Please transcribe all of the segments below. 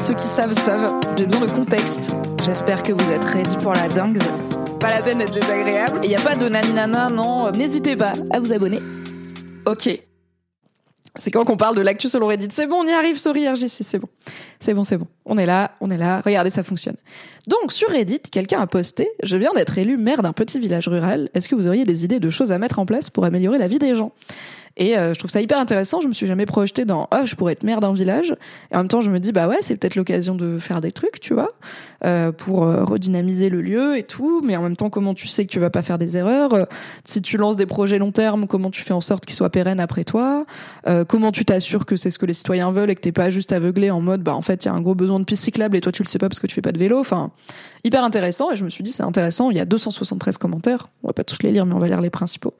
Ceux qui savent savent, j'ai besoin de contexte. J'espère que vous êtes ready pour la dingue. Pas la peine d'être désagréable. Il n'y a pas de naninana, non. N'hésitez pas à vous abonner. Ok. C'est quand qu'on parle de l'actu selon Reddit. C'est bon, on y arrive, sorry RG6, c'est bon. C'est bon, c'est bon. On est là, on est là. Regardez, ça fonctionne. Donc, sur Reddit, quelqu'un a posté « Je viens d'être élu maire d'un petit village rural. Est-ce que vous auriez des idées de choses à mettre en place pour améliorer la vie des gens ?» Et euh, je trouve ça hyper intéressant. Je me suis jamais projetée dans ah je pourrais être maire d'un village. Et en même temps, je me dis bah ouais, c'est peut-être l'occasion de faire des trucs, tu vois, euh, pour euh, redynamiser le lieu et tout. Mais en même temps, comment tu sais que tu vas pas faire des erreurs? Euh, Si tu lances des projets long terme, comment tu fais en sorte qu'ils soient pérennes après toi? Euh, Comment tu t'assures que c'est ce que les citoyens veulent et que t'es pas juste aveuglé en mode bah en fait il y a un gros besoin de piste cyclable et toi tu le sais pas parce que tu fais pas de vélo. Enfin hyper intéressant. Et je me suis dit c'est intéressant. Il y a 273 commentaires. On va pas tous les lire, mais on va lire les principaux.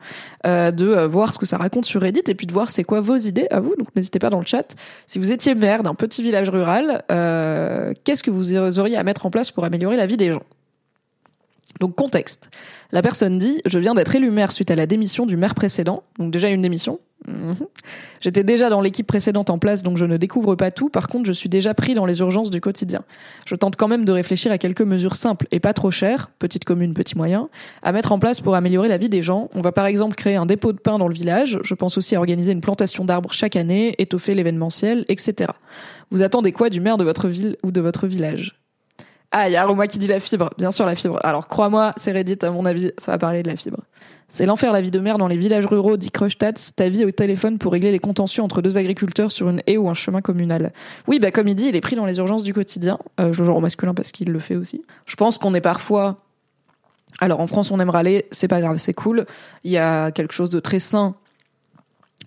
Euh, de voir ce que ça raconte sur Et puis de voir c'est quoi vos idées à vous. Donc n'hésitez pas dans le chat. Si vous étiez maire d'un petit village rural, euh, qu'est-ce que vous auriez à mettre en place pour améliorer la vie des gens? Donc contexte. La personne dit Je viens d'être élu maire suite à la démission du maire précédent. Donc déjà une démission. Mhm. J'étais déjà dans l'équipe précédente en place, donc je ne découvre pas tout. Par contre, je suis déjà pris dans les urgences du quotidien. Je tente quand même de réfléchir à quelques mesures simples et pas trop chères, petite commune, petit moyen, à mettre en place pour améliorer la vie des gens. On va par exemple créer un dépôt de pain dans le village. Je pense aussi à organiser une plantation d'arbres chaque année, étoffer l'événementiel, etc. Vous attendez quoi du maire de votre ville ou de votre village? Ah, il y a Roma qui dit la fibre. Bien sûr, la fibre. Alors, crois-moi, c'est Reddit, à mon avis, ça va parler de la fibre. C'est l'enfer la vie de mère dans les villages ruraux, dit Crushtats, ta vie au téléphone pour régler les contentieux entre deux agriculteurs sur une haie ou un chemin communal. Oui, bah, comme il dit, il est pris dans les urgences du quotidien. Euh, je le genre au masculin parce qu'il le fait aussi. Je pense qu'on est parfois, alors en France, on aime râler, c'est pas grave, c'est cool. Il y a quelque chose de très sain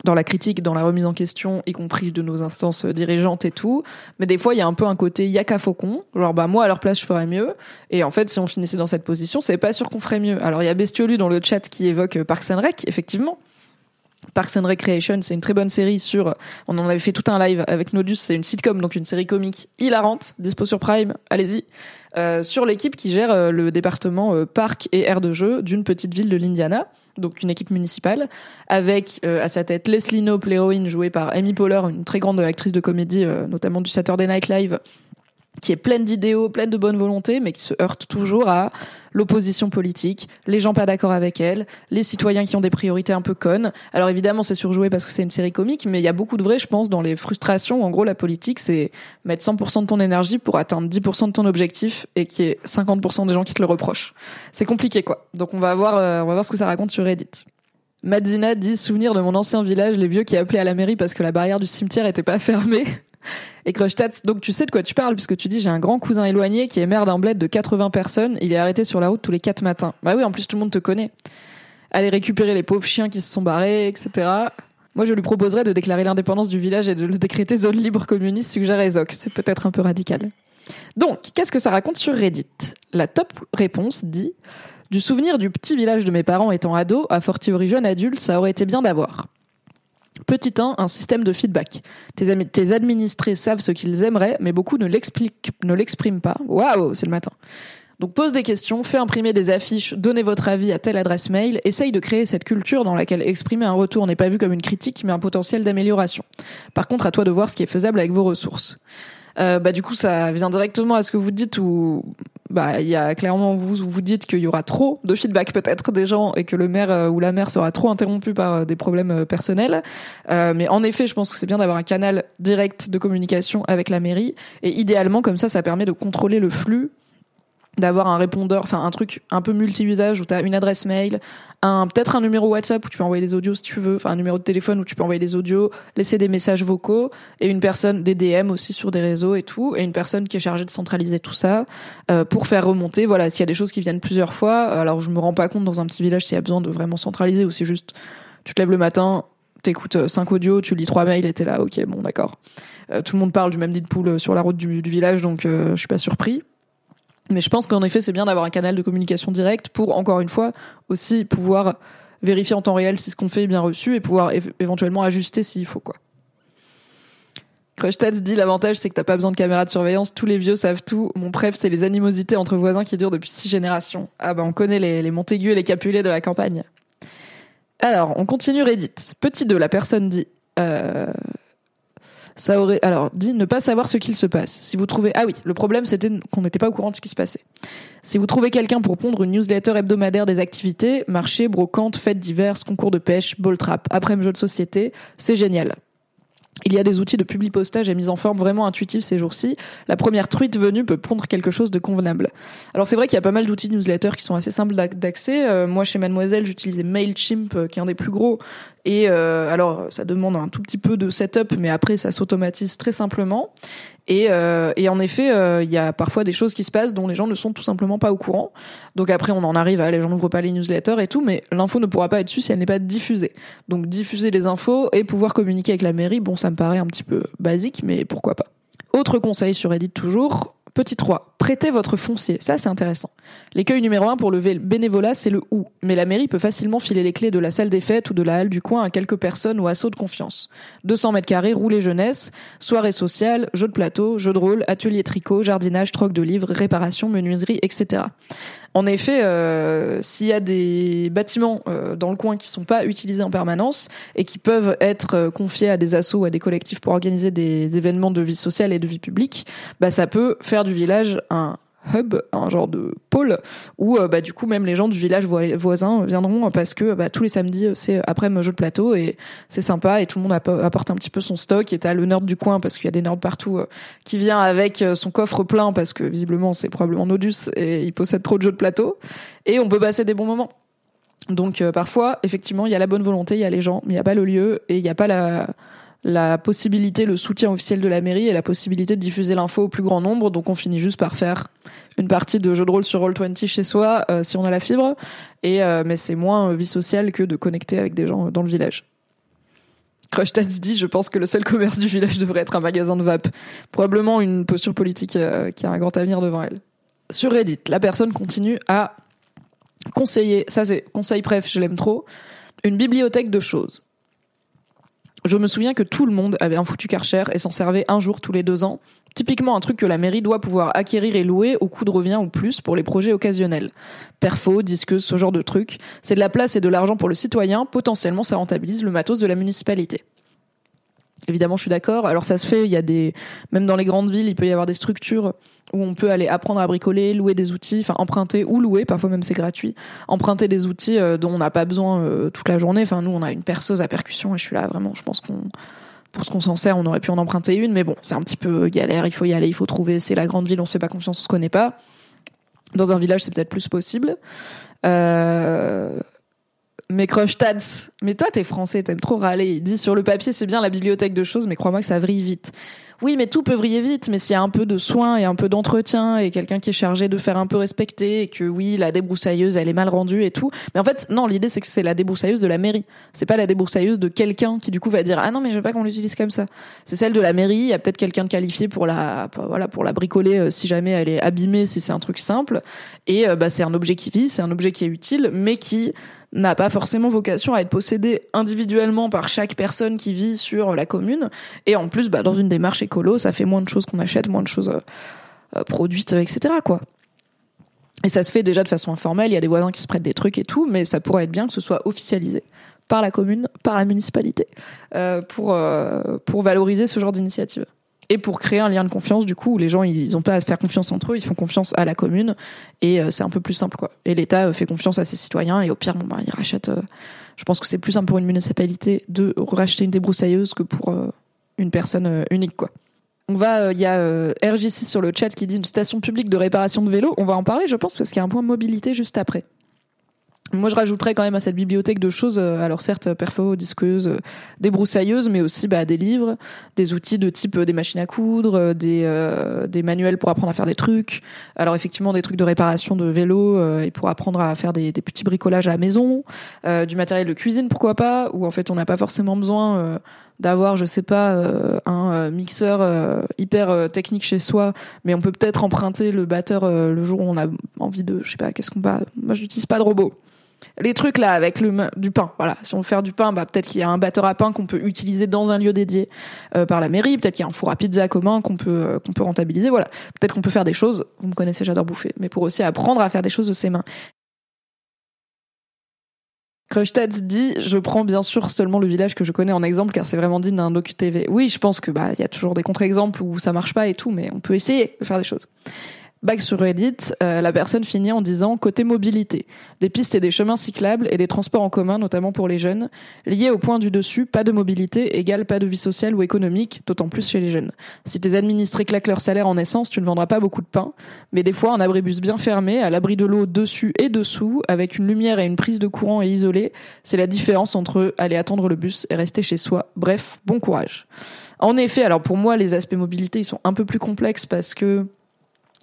dans la critique, dans la remise en question, y compris de nos instances dirigeantes et tout. Mais des fois, il y a un peu un côté yaka faucon. Genre, bah, moi, à leur place, je ferais mieux. Et en fait, si on finissait dans cette position, c'est pas sûr qu'on ferait mieux. Alors, il y a Bestiolu dans le chat qui évoque euh, Parks and Rec, effectivement. Parks and Recreation, c'est une très bonne série sur, on en avait fait tout un live avec Nodus, c'est une sitcom, donc une série comique hilarante, dispo sur Prime, allez-y, euh, sur l'équipe qui gère euh, le département euh, parc et aire de jeu d'une petite ville de l'Indiana donc une équipe municipale, avec euh, à sa tête Leslie Knope, l'héroïne jouée par Amy Poehler, une très grande actrice de comédie, euh, notamment du Saturday Night Live, qui est pleine d'idéaux, pleine de bonne volonté, mais qui se heurte toujours à l'opposition politique, les gens pas d'accord avec elle, les citoyens qui ont des priorités un peu connes. Alors évidemment, c'est surjoué parce que c'est une série comique, mais il y a beaucoup de vrai, je pense, dans les frustrations. En gros, la politique, c'est mettre 100% de ton énergie pour atteindre 10% de ton objectif et qui est 50% des gens qui te le reprochent. C'est compliqué, quoi. Donc on va voir, euh, on va voir ce que ça raconte sur Reddit. Madzina dit souvenir de mon ancien village, les vieux qui appelaient à la mairie parce que la barrière du cimetière était pas fermée. Et donc tu sais de quoi tu parles puisque tu dis j'ai un grand cousin éloigné qui est maire d'un bled de 80 personnes, il est arrêté sur la route tous les 4 matins. Bah oui, en plus tout le monde te connaît. Aller récupérer les pauvres chiens qui se sont barrés, etc. Moi, je lui proposerais de déclarer l'indépendance du village et de le décréter zone libre communiste, suggère Ezok. C'est peut-être un peu radical. Donc, qu'est-ce que ça raconte sur Reddit? La top réponse dit Du souvenir du petit village de mes parents étant ado, à fortiori jeune adulte, ça aurait été bien d'avoir. Petit 1, un système de feedback. Tes, tes administrés savent ce qu'ils aimeraient, mais beaucoup ne l'expliquent, ne l'expriment pas. Waouh, c'est le matin. Donc pose des questions, fais imprimer des affiches, donnez votre avis à telle adresse mail, essaye de créer cette culture dans laquelle exprimer un retour n'est pas vu comme une critique mais un potentiel d'amélioration. Par contre, à toi de voir ce qui est faisable avec vos ressources. Euh, bah du coup ça vient directement à ce que vous dites où bah il y a clairement vous vous dites qu'il y aura trop de feedback peut-être des gens et que le maire euh, ou la maire sera trop interrompu par euh, des problèmes personnels. Mais en effet je pense que c'est bien d'avoir un canal direct de communication avec la mairie. Et idéalement comme ça ça permet de contrôler le flux d'avoir un répondeur, enfin un truc un peu multi-usage où tu as une adresse mail, un peut-être un numéro WhatsApp où tu peux envoyer des audios si tu veux, enfin un numéro de téléphone où tu peux envoyer des audios, laisser des messages vocaux et une personne des DM aussi sur des réseaux et tout et une personne qui est chargée de centraliser tout ça euh, pour faire remonter voilà, s'il y a des choses qui viennent plusieurs fois, alors je me rends pas compte dans un petit village s'il y a besoin de vraiment centraliser ou c'est juste tu te lèves le matin, t'écoutes euh, cinq audios, tu lis trois mails et t'es là, OK, bon d'accord. Euh, tout le monde parle du même nid de poule sur la route du, du village donc je suis pas surpris. Mais je pense qu'en effet, c'est bien d'avoir un canal de communication direct pour, encore une fois, aussi pouvoir vérifier en temps réel si ce qu'on fait est bien reçu et pouvoir éventuellement ajuster s'il faut, quoi. Crush dit l'avantage c'est que t'as pas besoin de caméra de surveillance, tous les vieux savent tout. Mon préf c'est les animosités entre voisins qui durent depuis six générations. Ah bah on connaît les, les Montaigu et les Capulet de la campagne. Alors on continue Reddit. Petit 2, la personne dit euh, ça aurait alors dit ne pas savoir ce qu'il se passe. Si vous trouvez ah oui, le problème c'était qu'on n'était pas au courant de ce qui se passait. Si vous trouvez quelqu'un pour pondre une newsletter hebdomadaire des activités, marché, brocante, fêtes diverses, concours de pêche, ball trap, après-midi de société, c'est génial. Il y a des outils de publi-postage et mise en forme vraiment intuitifs ces jours-ci. La première truite venue peut pondre quelque chose de convenable. Alors c'est vrai qu'il y a pas mal d'outils de newsletter qui sont assez simples d'accès. Euh, moi chez Mademoiselle j'utilisais Mailchimp euh, qui est un des plus gros et euh, alors, ça demande un tout petit peu de setup, mais après, ça s'automatise très simplement. Et, euh, et en effet, euh, il y a parfois des choses qui se passent dont les gens ne sont tout simplement pas au courant. Donc après, on en arrive à les gens n'ouvrent pas les newsletters et tout, mais l'info ne pourra pas être dessus si elle n'est pas diffusée. Donc diffuser les infos et pouvoir communiquer avec la mairie, bon, ça me paraît un petit peu basique, mais pourquoi pas. Autre conseil sur Reddit toujours, Petit 3, prêtez votre foncier. Ça, c'est intéressant. L'écueil numéro 1 pour le bénévolat, c'est le où. Mais la mairie peut facilement filer les clés de la salle des fêtes ou de la halle du coin à quelques personnes ou assauts de confiance. 200 mètres carrés, roulée jeunesse, soirée sociale, jeux de plateau, jeux de rôle, atelier tricot, jardinage, troc de livres, réparation, menuiserie, etc. En effet, euh, s'il y a des bâtiments euh, dans le coin qui sont pas utilisés en permanence et qui peuvent être euh, confiés à des assos ou à des collectifs pour organiser des événements de vie sociale et de vie publique, bah ça peut faire du village un hub, un genre de pôle où euh, bah du coup même les gens du village voisin viendront parce que bah, tous les samedis c'est après un jeu de plateau et c'est sympa et tout le monde apporte un petit peu son stock et t'as le nerd du coin parce qu'il y a des nerds partout euh, qui vient avec euh, son coffre plein parce que visiblement c'est probablement Nodus et il possède trop de jeux de plateau et on peut passer des bons moments. Donc parfois effectivement il y a la bonne volonté, il y a les gens, mais il n'y a pas le lieu et il n'y a pas la la possibilité, le soutien officiel de la mairie et la possibilité de diffuser l'info au plus grand nombre. Donc on finit juste par faire une partie de jeu de rôle sur Roll20 chez soi euh, si on a la fibre. Et euh, mais c'est moins vie sociale que de connecter avec des gens dans le village. Crush dit, je pense que le seul commerce du village devrait être un magasin de vape. Probablement une posture politique euh, qui a un grand avenir devant elle. Sur Reddit, la personne continue à conseiller, ça c'est conseil bref, je l'aime trop, une bibliothèque de choses. Je me souviens que tout le monde avait un foutu Karcher et s'en servait un jour tous les deux ans. Typiquement un truc que la mairie doit pouvoir acquérir et louer au coût de revient ou plus pour les projets occasionnels. Perfo, disqueuse, ce genre de truc. C'est de la place et de l'argent pour le citoyen. Potentiellement, ça rentabilise le matos de la municipalité. Évidemment, je suis d'accord. Alors ça se fait, il y a des, même dans les grandes villes, il peut y avoir des structures où on peut aller apprendre à bricoler, louer des outils, enfin emprunter ou louer, parfois même c'est gratuit, emprunter des outils euh, dont on n'a pas besoin euh, toute la journée. Enfin nous, on a une perceuse à percussion et je suis là vraiment, je pense qu'on pour ce qu'on s'en sert, on aurait pu en emprunter une, mais bon, c'est un petit peu galère. Il faut y aller, il faut trouver. C'est la grande ville, on se fait pas confiance, on se connaît pas. Dans un village, c'est peut-être plus possible. Euh, mais crush Tads. Mais toi, t'es français, t'aimes trop râler. Il dit sur le papier, c'est bien la bibliothèque de choses, mais crois-moi que ça vrille vite. Oui, mais tout peut vriller vite, mais s'il y a un peu de soin et un peu d'entretien et quelqu'un qui est chargé de faire un peu respecter et que oui, la débroussailleuse, elle est mal rendue et tout. Mais en fait, non, l'idée c'est que c'est la débroussailleuse de la mairie. C'est pas la débroussailleuse de quelqu'un qui du coup va dire ah non mais je veux pas qu'on l'utilise comme ça. C'est celle de la mairie. Il y a peut-être quelqu'un de qualifié pour la voilà pour la bricoler euh, si jamais elle est abîmée si c'est un truc simple. Et euh, bah c'est un objet qui vit, c'est un objet qui est utile, mais qui n'a pas forcément vocation à être possédé individuellement par chaque personne qui vit sur la commune. Et en plus, bah, dans une démarche écolo, ça fait moins de choses qu'on achète, moins de choses euh, euh, produites, etc. Quoi. Et ça se fait déjà de façon informelle, il y a des voisins qui se prêtent des trucs et tout, mais ça pourrait être bien que ce soit officialisé par la commune, par la municipalité, euh, pour, euh, pour valoriser ce genre d'initiative. Et pour créer un lien de confiance, du coup, où les gens, ils ont pas à faire confiance entre eux, ils font confiance à la commune, et euh, c'est un peu plus simple, quoi. Et l'État fait confiance à ses citoyens, et au pire, bon, bah, il rachète. je pense que c'est plus simple pour une municipalité de racheter une débroussailleuse que pour une personne unique, quoi. On va, il y a RG6 sur le chat qui dit une station publique de réparation de vélos. On va en parler, je pense, parce qu'il y a un point mobilité juste après. Moi, je rajouterais quand même à cette bibliothèque de choses, euh, alors certes, perfo, disqueuse, euh, des broussailleuses, mais aussi bah, des livres, des outils de type euh, des machines à coudre, des, manuels pour apprendre à faire des trucs. Alors effectivement, des trucs de réparation de vélo et pour apprendre à faire des, des petits bricolages à la maison, du matériel de cuisine, pourquoi pas, où en fait on n'a pas forcément besoin d'avoir, je sais pas, un mixeur hyper technique chez soi, mais on peut peut-être emprunter le batteur le jour où on a envie de, je sais pas, qu'est-ce qu'on va. Moi, je n'utilise pas de robot les trucs là avec le du pain. Voilà. Si on veut faire du pain bah peut-être qu'il y a un batteur à pain qu'on peut utiliser dans un lieu dédié euh, par la mairie. Peut-être qu'il y a un four à pizza commun qu'on peut euh, qu'on peut rentabiliser. Voilà. Peut-être qu'on peut faire des choses. Vous me connaissez j'adore bouffer. Mais pour aussi apprendre à faire des choses de ses mains. Krushtad dit je prends bien sûr seulement le village que je connais en exemple car c'est vraiment digne d'un docu TV oui je pense que bah il y a toujours des contre-exemples où ça marche pas et tout mais on peut essayer de faire des choses Back sur Reddit, euh, la personne finit en disant côté mobilité, des pistes et des chemins cyclables et des transports en commun, notamment pour les jeunes, liés au point du dessus, pas de mobilité égale pas de vie sociale ou économique, d'autant plus chez les jeunes. Si tes administrés claquent leur salaire en essence, tu ne vendras pas beaucoup de pain, mais des fois un abribus bien fermé, à l'abri de l'eau dessus et dessous, avec une lumière et une prise de courant et isolé, c'est la différence entre aller attendre le bus et rester chez soi. Bref, bon courage. En effet, alors pour moi, les aspects mobilité, ils sont un peu plus complexes parce que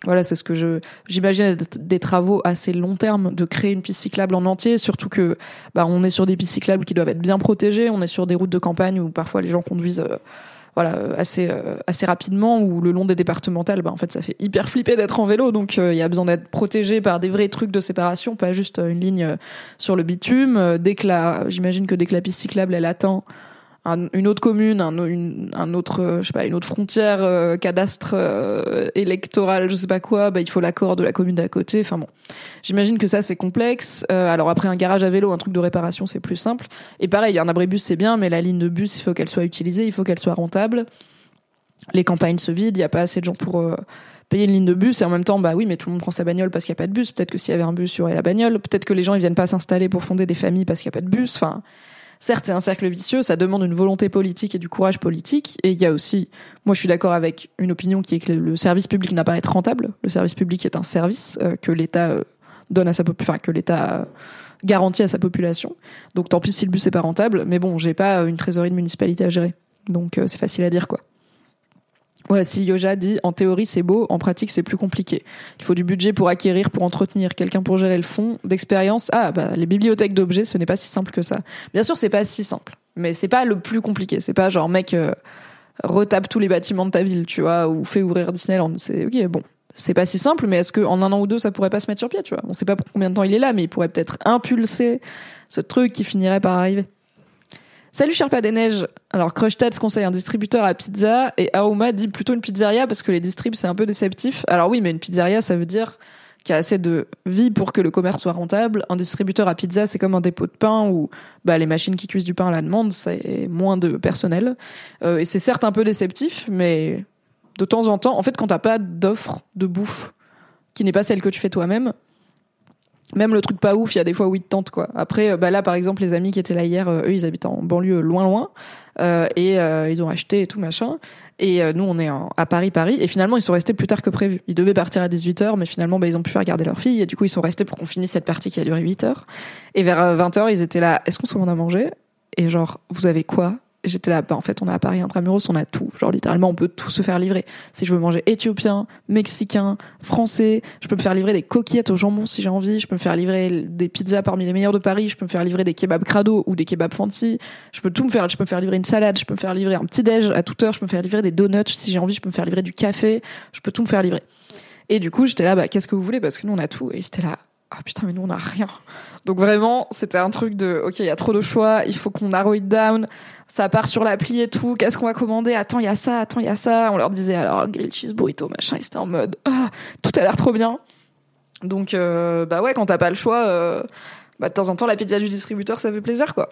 voilà, c'est ce que je j'imagine des travaux assez long terme de créer une piste cyclable en entier, surtout que bah on est sur des pistes cyclables qui doivent être bien protégées, on est sur des routes de campagne où parfois les gens conduisent euh, voilà assez euh, assez rapidement ou le long des départementales bah en fait ça fait hyper flipper d'être en vélo donc euh, il y a besoin d'être protégé par des vrais trucs de séparation pas juste une ligne sur le bitume dès que la j'imagine que dès que la piste cyclable elle atteint une autre commune, un, une, un autre, euh, je sais pas, une autre frontière, euh, cadastre euh, électoral, je sais pas quoi, bah il faut l'accord de la commune d'à côté. Enfin bon, j'imagine que ça c'est complexe. alors après un garage à vélo, un truc de réparation, c'est plus simple. Et pareil, un abribus c'est bien, mais la ligne de bus, il faut qu'elle soit utilisée, il faut qu'elle soit rentable. Les campagnes se vident, il y a pas assez de gens pour payer une ligne de bus et en même temps bah oui mais tout le monde prend sa bagnole parce qu'il y a pas de bus peut-être que s'il y avait un bus il y aurait la bagnole peut-être que les gens ils viennent pas s'installer pour fonder des familles parce qu'il y a pas de bus enfin certes, c'est un cercle vicieux, ça demande une volonté politique et du courage politique. Et il y a aussi, moi je suis d'accord avec une opinion qui est que le service public n'a pas à être rentable. Le service public est un service euh, que l'État euh, donne à sa population, enfin que l'État garantit à sa population. Donc tant pis si le bus est pas rentable, mais bon, j'ai pas une trésorerie de municipalité à gérer. Donc euh, c'est facile à dire quoi. Ouais, Silioja dit en théorie c'est beau, en pratique c'est plus compliqué. Il faut du budget pour acquérir, pour entretenir, quelqu'un pour gérer le fond, d'expérience. Ah bah les bibliothèques d'objets, ce n'est pas si simple que ça. Bien sûr, c'est pas si simple, mais c'est pas le plus compliqué. C'est pas genre mec euh, retape tous les bâtiments de ta ville, tu vois, ou fait ouvrir Disneyland. C'est ok, bon. C'est pas si simple, mais est-ce qu'en un an ou deux, ça pourrait pas se mettre sur pied, tu vois? On sait pas combien de temps il est là, mais il pourrait peut-être impulser ce truc qui finirait par arriver. Salut Sherpa des Neiges. Alors Crushtats conseille un distributeur à pizza et Auma dit plutôt une pizzeria parce que les distribs c'est un peu déceptif. Alors oui, mais une pizzeria ça veut dire qu'il y a assez de vie pour que le commerce soit rentable. Un distributeur à pizza c'est comme un dépôt de pain où bah, les machines qui cuisent du pain à la demande c'est moins de personnel. Euh, et c'est certes un peu déceptif, mais de temps en temps, en fait quand t'as pas d'offre de bouffe qui n'est pas celle que tu fais toi-même, même le truc pas ouf, il y a des fois où ils te tentent quoi. Après, euh, bah là par exemple, les amis qui étaient là hier, euh, eux ils habitent en banlieue loin loin euh, et euh, ils ont acheté et tout machin. Et nous on est à Paris Paris et finalement ils sont restés plus tard que prévu. Ils devaient partir à 18h mais finalement bah, ils ont pu faire garder leur fille et du coup ils sont restés pour qu'on finisse cette partie qui a duré 8 heures. Et vers 20h ils étaient là, est-ce qu'on se commande à manger? Et genre vous avez quoi? J'étais là, bah, en fait, on est à Paris intramuros, on a tout. Genre, littéralement, on peut tout se faire livrer. Si je veux manger éthiopien, mexicain, français, je peux me faire livrer des coquillettes au jambon si j'ai envie, je peux me faire livrer des pizzas parmi les meilleures de Paris, je peux me faire livrer des kebabs crado ou des kebabs fancy, je peux tout me faire, je peux me faire livrer une salade, je peux me faire livrer un petit déj à toute heure, je peux me faire livrer des donuts si j'ai envie, je peux me faire livrer du café, je peux tout me faire livrer. Et du coup, j'étais là, bah, qu'est-ce que vous voulez? Parce que nous, on a tout. Et c'était là, ah putain mais nous on a rien. Donc vraiment c'était un truc de ok il y a trop de choix, il faut qu'on narrow it down, ça part sur l'appli et tout, qu'est-ce qu'on va commander? Attends il y a ça, attends il y a ça. On leur disait alors grilled cheese burrito machin, ils étaient en mode ah, tout a l'air trop bien. Donc, euh, bah ouais, quand t'as pas le choix, euh, bah de temps en temps, la pizza du distributeur, ça fait plaisir, quoi.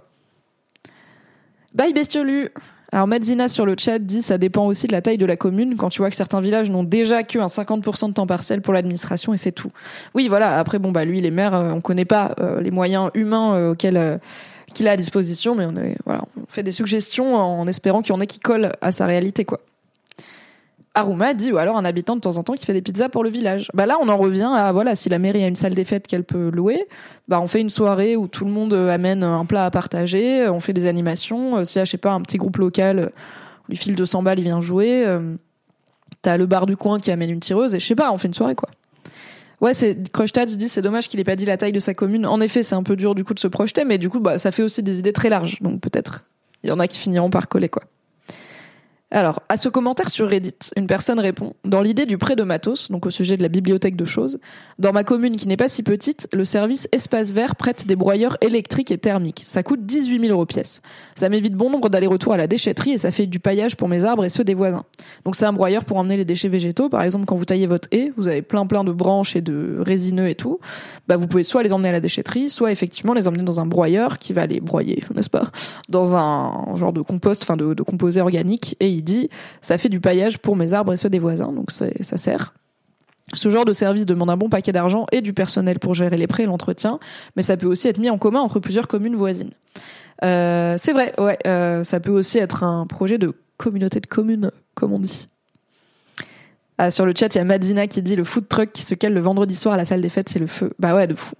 Bye bestiolu alors Madzina sur le chat dit ça dépend aussi de la taille de la commune quand tu vois que certains villages n'ont déjà que un 50% de temps partiel pour l'administration et c'est tout. Oui voilà après bon bah lui les maires euh, on connaît pas les moyens humains auxquels qu'il a à disposition mais on est voilà on fait des suggestions en espérant qu'il y en ait qui collent à sa réalité quoi. Aruma dit ou alors un habitant de temps en temps qui fait des pizzas pour le village. Bah là on en revient à voilà si la mairie a une salle des fêtes qu'elle peut louer, bah on fait une soirée où tout le monde euh, amène un plat à partager, on fait des animations, euh, si y a je sais pas un petit groupe local euh, on lui file 200 balles, il vient jouer, t'as le bar du coin qui amène une tireuse et je sais pas, on fait une soirée quoi. Ouais, c'est se dit c'est dommage qu'il ait pas dit la taille de sa commune. En effet, c'est un peu dur du coup de se projeter, mais du coup bah ça fait aussi des idées très larges. Donc peut-être il y en a qui finiront par coller quoi. Alors, à ce commentaire sur Reddit, une personne répond Dans l'idée du prêt de matos, donc au sujet de la bibliothèque de choses, dans ma commune qui n'est pas si petite, le service Espace Vert prête des broyeurs électriques et thermiques. Ça coûte 18 000 euros pièce. Ça m'évite bon nombre d'allers-retours à la déchetterie et ça fait du paillage pour mes arbres et ceux des voisins. Donc c'est un broyeur pour emmener les déchets végétaux. Par exemple, quand vous taillez votre haie, vous avez plein plein de branches et de résineux et tout. Bah vous pouvez soit les emmener à la déchetterie, soit effectivement les emmener dans un broyeur qui va les broyer, n'est-ce pas? Dans un genre de compost, enfin de, de composé organique. Et il dit ça fait du paillage pour mes arbres et ceux des voisins, donc ça sert. Ce genre de service demande un bon paquet d'argent et du personnel pour gérer les prêts et l'entretien, mais ça peut aussi être mis en commun entre plusieurs communes voisines. Euh, c'est vrai, ouais, euh, ça peut aussi être un projet de communauté de communes, comme on dit. Ah, sur le chat, il y a Madzina qui dit le food truck qui se cale le vendredi soir à la salle des fêtes, c'est le feu. Bah ouais, de fou.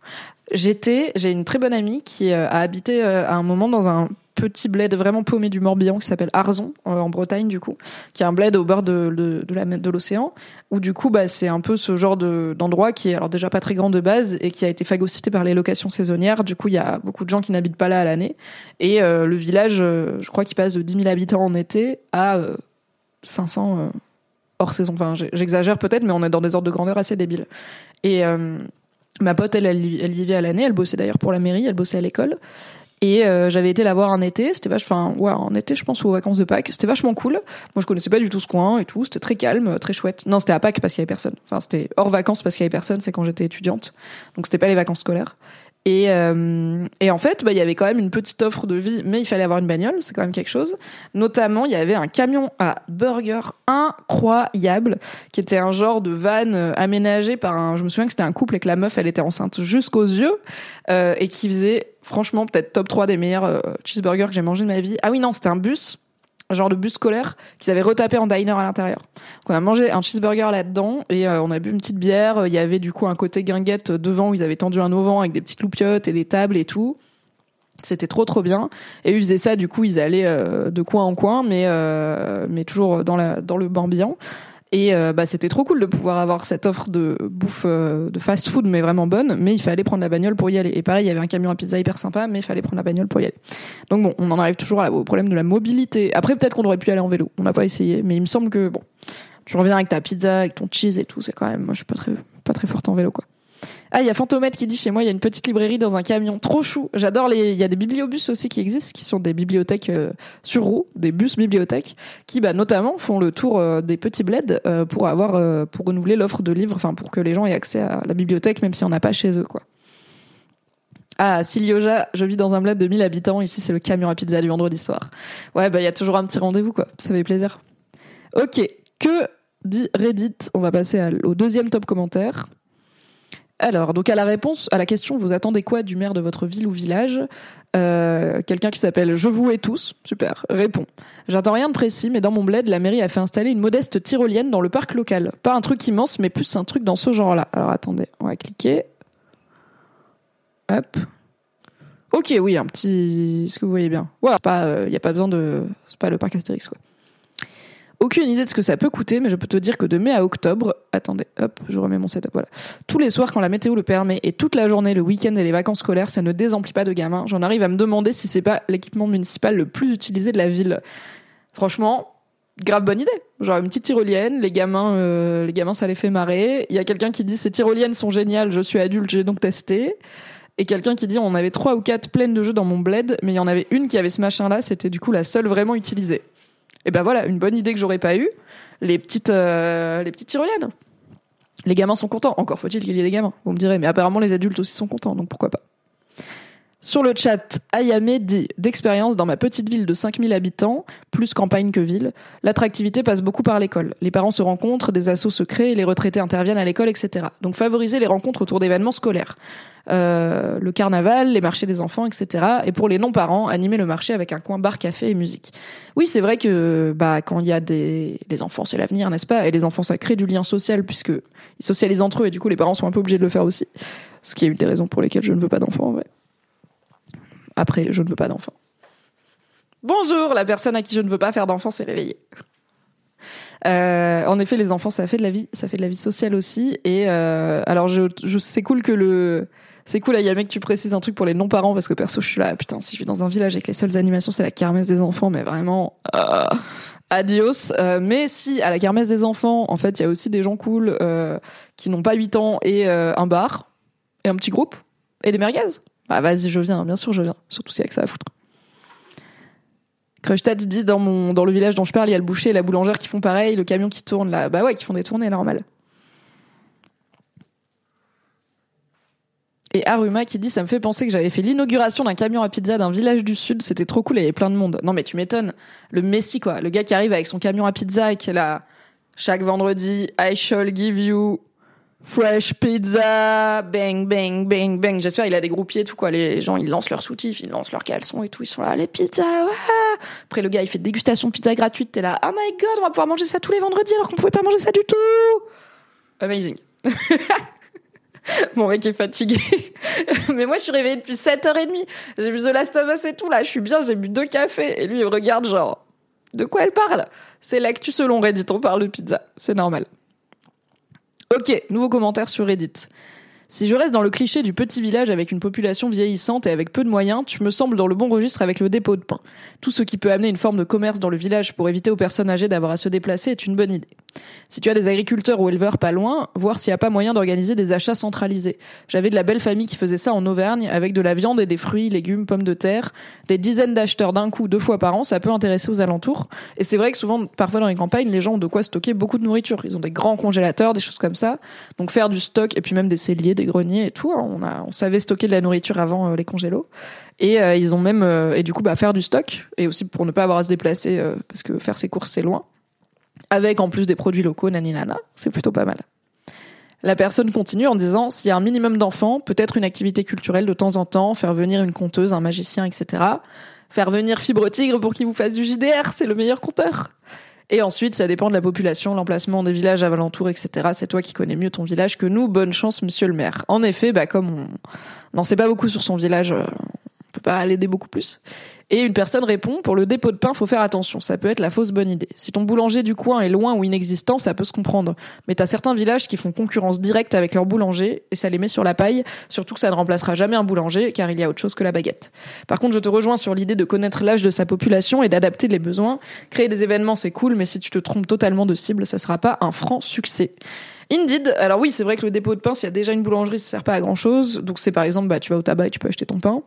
J'étais, j'ai une très bonne amie qui euh, a habité à un moment dans un petit bled vraiment paumé du Morbihan qui s'appelle Arzon euh, en Bretagne du coup, qui est un bled au bord de, de, de l'océan où du coup bah c'est un peu ce genre de d'endroit qui est alors déjà pas très grand de base et qui a été phagocyté par les locations saisonnières. Du coup il y a beaucoup de gens qui n'habitent pas là à l'année et euh, le village, euh, je crois qu'il passe de 10 000 habitants en été à 500 hors saison. Enfin j'exagère peut-être, mais on est dans des ordres de grandeur assez débiles. Et Ma pote, elle, elle vivait à l'année, elle bossait d'ailleurs pour la mairie, elle bossait à l'école. Et euh, j'avais été la voir un été, c'était vachement, ouais, en été, je pense, aux vacances de Pâques. C'était vachement cool. Moi, je connaissais pas du tout ce coin et tout. C'était très calme, très chouette. Non, c'était à Pâques parce qu'il y avait personne. Enfin, c'était hors vacances parce qu'il y avait personne. C'est quand j'étais étudiante. Donc, c'était pas les vacances scolaires. Et, euh, et en fait, bah, il y avait quand même une petite offre de vie, mais il fallait avoir une bagnole, c'est quand même quelque chose. Notamment, il y avait un camion à burger incroyable, qui était un genre de van euh, aménagé par un. Je me souviens que c'était un couple et que la meuf, elle était enceinte jusqu'aux yeux, euh, et qui faisait franchement peut-être top 3 des meilleurs euh, cheeseburgers que j'ai mangé de ma vie. Ah oui, non, c'était un bus genre de bus scolaire qu'ils avaient retapé en diner à l'intérieur. On a mangé un cheeseburger là-dedans et euh, on a bu une petite bière. Il y avait du coup un côté guinguette devant où ils avaient tendu un auvent avec des petites loupiottes et des tables et tout. C'était trop trop bien. Et ils faisaient ça, du coup, ils allaient euh, de coin en coin, mais euh, mais toujours dans la dans le Bambian. Et euh, bah, c'était trop cool de pouvoir avoir cette offre de bouffe euh, de fast food, mais vraiment bonne. Mais il fallait prendre la bagnole pour y aller. Et pareil, il y avait un camion à pizza hyper sympa, mais il fallait prendre la bagnole pour y aller. Donc bon, on en arrive toujours au problème de la mobilité. Après, peut-être qu'on aurait pu aller en vélo. On n'a pas essayé, mais il me semble que bon, tu reviens avec ta pizza, avec ton cheese et tout, c'est quand même. Moi, je suis pas très pas très forte en vélo, quoi. Ah, il y a Fantomètre qui dit chez moi, il y a une petite librairie dans un camion. Trop chou. J'adore les. Il y a des bibliobus aussi qui existent, qui sont des bibliothèques euh, sur roue, des bus bibliothèques, qui bah, notamment font le tour euh, des petits bleds euh, pour avoir, pour renouveler l'offre de livres, enfin pour que les gens aient accès à la bibliothèque, même si on n'a pas chez eux, quoi. Ah, Silioja, je vis dans un bled de 1000 habitants. Ici, c'est le camion à pizza du vendredi soir. Ouais, bah, il y a toujours un petit rendez-vous, quoi. Ça fait plaisir. Ok. Que dit Reddit? On va passer au deuxième top commentaire. Alors, donc à la réponse à la question, vous attendez quoi du maire de votre ville ou village euh, Quelqu'un qui s'appelle Je vous et tous, super, répond. J'attends rien de précis, mais dans mon bled, la mairie a fait installer une modeste tyrolienne dans le parc local. Pas un truc immense, mais plus un truc dans ce genre-là. Alors attendez, on va cliquer. Hop. Ok, oui, un petit. Est-ce que vous voyez bien Ouais. Il n'y a pas besoin de. C'est pas le parc Astérix, quoi. Aucune idée de ce que ça peut coûter, mais je peux te dire que de mai à octobre, attendez, hop, je remets mon setup, voilà. Tous les soirs quand la météo le permet et toute la journée, le week-end et les vacances scolaires, ça ne désemplit pas de gamins. J'en arrive à me demander si c'est pas l'équipement municipal le plus utilisé de la ville. Franchement, grave bonne idée. Genre une petite tyrolienne, les gamins, euh, les gamins, ça les fait marrer. Il y a quelqu'un qui dit ces tyroliennes sont géniales, je suis adulte, j'ai donc testé. Et quelqu'un qui dit on avait trois ou quatre pleines de jeux dans mon bled, mais il y en avait une qui avait ce machin là, c'était du coup la seule vraiment utilisée. Et ben voilà, une bonne idée que j'aurais pas eue, les petites, euh, les petites tyroliennes. Les gamins sont contents. Encore faut-il qu'il y ait des gamins, vous me direz. Mais apparemment, les adultes aussi sont contents, donc pourquoi pas. Sur le chat, Ayame dit d'expérience dans ma petite ville de 5000 habitants, plus campagne que ville, l'attractivité passe beaucoup par l'école. Les parents se rencontrent, des assos se créent, les retraités interviennent à l'école, etc. Donc favoriser les rencontres autour d'événements scolaires. Euh, le carnaval, les marchés des enfants, etc. Et pour les non-parents, animer le marché avec un coin bar, café et musique. Oui, c'est vrai que bah quand il y a des les enfants, c'est l'avenir, n'est-ce pas? Et les enfants, ça crée du lien social puisque ils socialisent entre eux et du coup les parents sont un peu obligés de le faire aussi. Ce qui est une des raisons pour lesquelles je ne veux pas d'enfants en vrai. Après, je ne veux pas d'enfant. Bonjour, la personne à qui je ne veux pas faire d'enfant s'est réveillée. Euh, en effet, les enfants, ça fait de la vie, ça fait de la vie sociale aussi. Et euh, alors, je, c'est cool que le, c'est cool. Mec, tu précises un truc pour les non-parents parce que perso, je suis là. Putain, si je suis dans un village avec les seules animations, c'est la kermesse des enfants, mais vraiment, euh, adios. Euh, mais si à la kermesse des enfants, en fait, il y a aussi des gens cool qui n'ont pas 8 ans et un bar et un petit groupe et des merguez. Bah vas-y, je viens, bien sûr, je viens. Surtout s'il y que ça à foutre. Krushtad dit dans mon le village dont je parle, il y a le boucher et la boulangère qui font pareil, le camion qui tourne là. Bah ouais, qui font des tournées normales. Et Aruma qui dit ça me fait penser que j'avais fait l'inauguration d'un camion à pizza d'un village du sud, c'était trop cool, il y avait plein de monde. Non mais tu m'étonnes, le Messi quoi, le gars qui arrive avec son camion à pizza et qui est là chaque vendredi, I shall give you fresh pizza, bang bang bang bang. J'espère il a des groupiers tout quoi, les gens ils lancent leurs soutifs, ils lancent leurs caleçons et tout, ils sont là les pizzas. ouais. Après le gars il fait dégustation de pizza gratuite, t'es là oh my god, on va pouvoir manger ça tous les vendredis alors qu'on pouvait pas manger ça du tout. Amazing. Mon mec est fatigué. Mais moi, je suis réveillée depuis 7h30. J'ai vu The Last of Us et tout, là. Je suis bien, j'ai bu deux cafés. Et lui, il regarde genre, de quoi elle parle? C'est l'actu selon Reddit, on parle de pizza. C'est normal. Ok, nouveau commentaire sur Reddit. Si je reste dans le cliché du petit village avec une population vieillissante et avec peu de moyens, tu me sembles dans le bon registre avec le dépôt de pain. Tout ce qui peut amener une forme de commerce dans le village pour éviter aux personnes âgées d'avoir à se déplacer est une bonne idée. Si tu as des agriculteurs ou éleveurs pas loin, voir s'il n'y a pas moyen d'organiser des achats centralisés. J'avais de la belle famille qui faisait ça en Auvergne avec de la viande et des fruits, légumes, pommes de terre, des dizaines d'acheteurs d'un coup deux fois par an, ça peut intéresser aux alentours. Et c'est vrai que souvent, parfois dans les campagnes, les gens ont de quoi stocker beaucoup de nourriture. Ils ont des grands congélateurs, des choses comme ça. Donc faire du stock et puis même des celliers, des greniers et tout. On savait stocker de la nourriture avant euh, les congélos. Et euh, ils ont même, euh, et du coup, bah, faire du stock et aussi pour ne pas avoir à se déplacer parce que faire ses courses c'est loin. Avec en plus des produits locaux, nani nana, c'est plutôt pas mal. La personne continue en disant s'il y a un minimum d'enfants, peut-être une activité culturelle de temps en temps, faire venir une conteuse, un magicien, etc. Faire venir Fibre Tigre pour qu'il vous fasse du JDR, c'est le meilleur compteur. Et ensuite, ça dépend de la population, l'emplacement des villages alentours, etc. C'est toi qui connais mieux ton village que nous. Bonne chance, monsieur le maire. En effet, bah, comme on n'en sait pas beaucoup sur son village, peut pas l'aider beaucoup plus. Et une personne répond, pour le dépôt de pain, faut faire attention. Ça peut être la fausse bonne idée. Si ton boulanger du coin est loin ou inexistant, ça peut se comprendre. Mais t'as certains villages qui font concurrence directe avec leur boulanger et ça les met sur la paille. Surtout que ça ne remplacera jamais un boulanger car il y a autre chose que la baguette. Par contre, je te rejoins sur l'idée de connaître l'âge de sa population et d'adapter les besoins. Créer des événements, c'est cool, mais si tu te trompes totalement de cible, ça sera pas un franc succès. Indeed. Alors oui, c'est vrai que le dépôt de pain, s'il y a déjà une boulangerie, ça sert pas à grand chose. Donc c'est par exemple, bah, tu vas au tabac et tu peux acheter ton pain.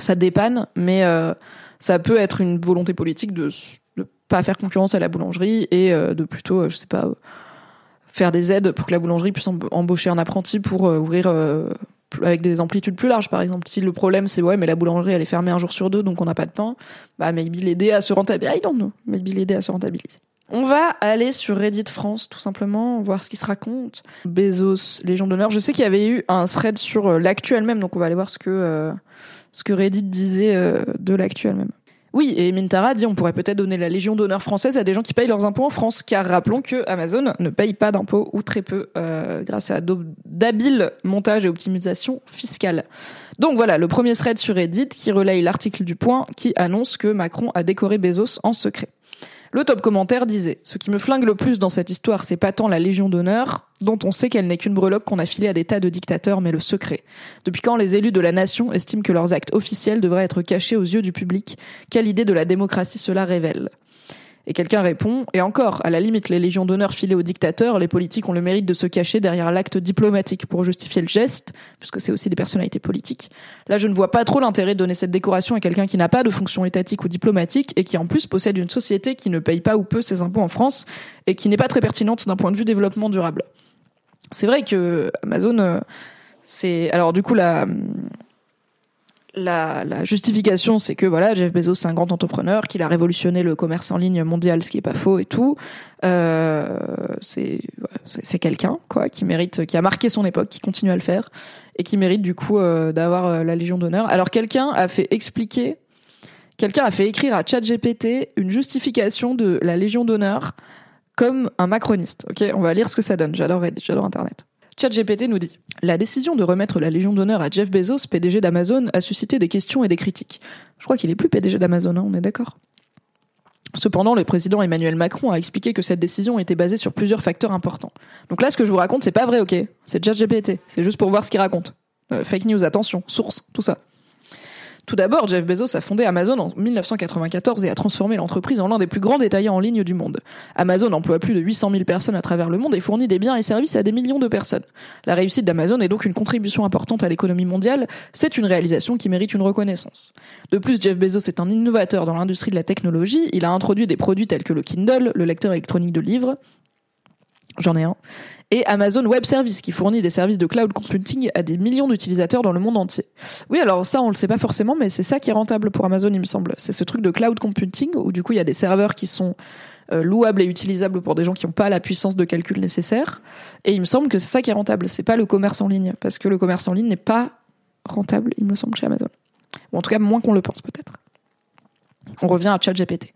Ça dépanne, mais euh, ça peut être une volonté politique de ne pas faire concurrence à la boulangerie et euh, de plutôt, euh, je sais pas, faire des aides pour que la boulangerie puisse emb- embaucher un apprenti pour ouvrir avec des amplitudes plus larges, par exemple. Si le problème c'est ouais, mais la boulangerie elle est fermée un jour sur deux, donc on n'a pas de pain, bah maybe l'aider à se rentabiliser. I don't know. Maybe l'aider à se rentabiliser. On va aller sur Reddit France, tout simplement, voir ce qui se raconte. Bezos, Légion d'honneur. Je sais qu'il y avait eu un thread sur euh, l'actu elle-même, donc on va aller voir ce que, ce que Reddit disait euh, de l'actu elle-même. Oui, et Mintara dit on pourrait peut-être donner la Légion d'honneur française à des gens qui payent leurs impôts en France, car rappelons que Amazon ne paye pas d'impôts ou très peu, euh, grâce à d'habiles montages et optimisations fiscales. Donc voilà, le premier thread sur Reddit qui relaye l'article du Point qui annonce que Macron a décoré Bezos en secret. Le top commentaire disait Ce qui me flingue le plus dans cette histoire, c'est pas tant la Légion d'honneur, dont on sait qu'elle n'est qu'une breloque qu'on a filée à des tas de dictateurs, mais le secret. Depuis quand les élus de la nation estiment que leurs actes officiels devraient être cachés aux yeux du public? Quelle idée de la démocratie cela révèle et quelqu'un répond, et encore, à la limite, les légions d'honneur filées aux dictateurs, les politiques ont le mérite de se cacher derrière l'acte diplomatique pour justifier le geste, puisque c'est aussi des personnalités politiques. Là, je ne vois pas trop l'intérêt de donner cette décoration à quelqu'un qui n'a pas de fonction étatique ou diplomatique et qui en plus possède une société qui ne paye pas ou peu ses impôts en France et qui n'est pas très pertinente d'un point de vue développement durable. C'est vrai que Amazon, euh, c'est alors du coup la la, la justification, c'est que voilà, Jeff Bezos, c'est un grand entrepreneur, qu'il a révolutionné le commerce en ligne mondial, ce qui est pas faux et tout. Euh, c'est c'est quelqu'un quoi qui mérite, qui a marqué son époque, qui continue à le faire et qui mérite du coup euh, d'avoir euh, la Légion d'honneur. Alors quelqu'un a fait expliquer, quelqu'un a fait écrire à ChatGPT une justification de la Légion d'honneur comme un macroniste. Ok, on va lire ce que ça donne. J'adore, j'adore Internet. ChatGPT nous dit La décision de remettre la Légion d'honneur à Jeff Bezos, PDG d'Amazon, a suscité des questions et des critiques. Je crois qu'il est plus PDG d'Amazon, hein, on est d'accord? Cependant, le président Emmanuel Macron a expliqué que cette décision était basée sur plusieurs facteurs importants. Donc là, ce que je vous raconte, c'est pas vrai, ok? C'est ChatGPT. C'est juste pour voir ce qu'il raconte. Euh, fake news, attention, source, tout ça. Tout d'abord, Jeff Bezos a fondé Amazon en 1994 et a transformé l'entreprise en l'un des plus grands détaillants en ligne du monde. Amazon emploie plus de 800 000 personnes à travers le monde et fournit des biens et services à des millions de personnes. La réussite d'Amazon est donc une contribution importante à l'économie mondiale. C'est une réalisation qui mérite une reconnaissance. De plus, Jeff Bezos est un innovateur dans l'industrie de la technologie. Il a introduit des produits tels que le Kindle, le lecteur électronique de livres, J'en ai un. Et Amazon Web Service, qui fournit des services de cloud computing à des millions d'utilisateurs dans le monde entier. Oui, alors ça, on le sait pas forcément, mais c'est ça qui est rentable pour Amazon, il me semble. C'est ce truc de cloud computing, où du coup, il y a des serveurs qui sont euh, louables et utilisables pour des gens qui n'ont pas la puissance de calcul nécessaire. Et il me semble que c'est ça qui est rentable. C'est pas le commerce en ligne, parce que le commerce en ligne n'est pas rentable, il me semble, chez Amazon. Ou en tout cas, moins qu'on le pense, peut-être. On revient à ChatGPT.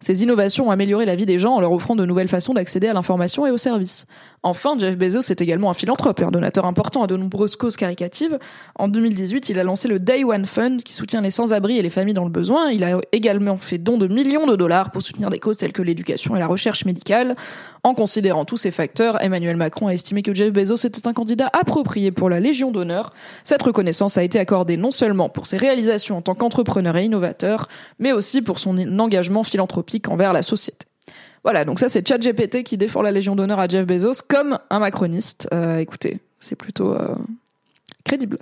Ces innovations ont amélioré la vie des gens en leur offrant de nouvelles façons d'accéder à l'information et aux services. Enfin, Jeff Bezos est également un philanthrope et un donateur important à de nombreuses causes caricatives. En 2018, il a lancé le Day One Fund qui soutient les sans-abri et les familles dans le besoin. Il a également fait don de millions de dollars pour soutenir des causes telles que l'éducation et la recherche médicale. En considérant tous ces facteurs, Emmanuel Macron a estimé que Jeff Bezos était un candidat approprié pour la Légion d'honneur. Cette reconnaissance a été accordée non seulement pour ses réalisations en tant qu'entrepreneur et innovateur, mais aussi pour son engagement philanthropique envers la société. Voilà, donc ça c'est ChatGPT qui défend la Légion d'honneur à Jeff Bezos comme un macroniste. Euh, écoutez, c'est plutôt euh, crédible.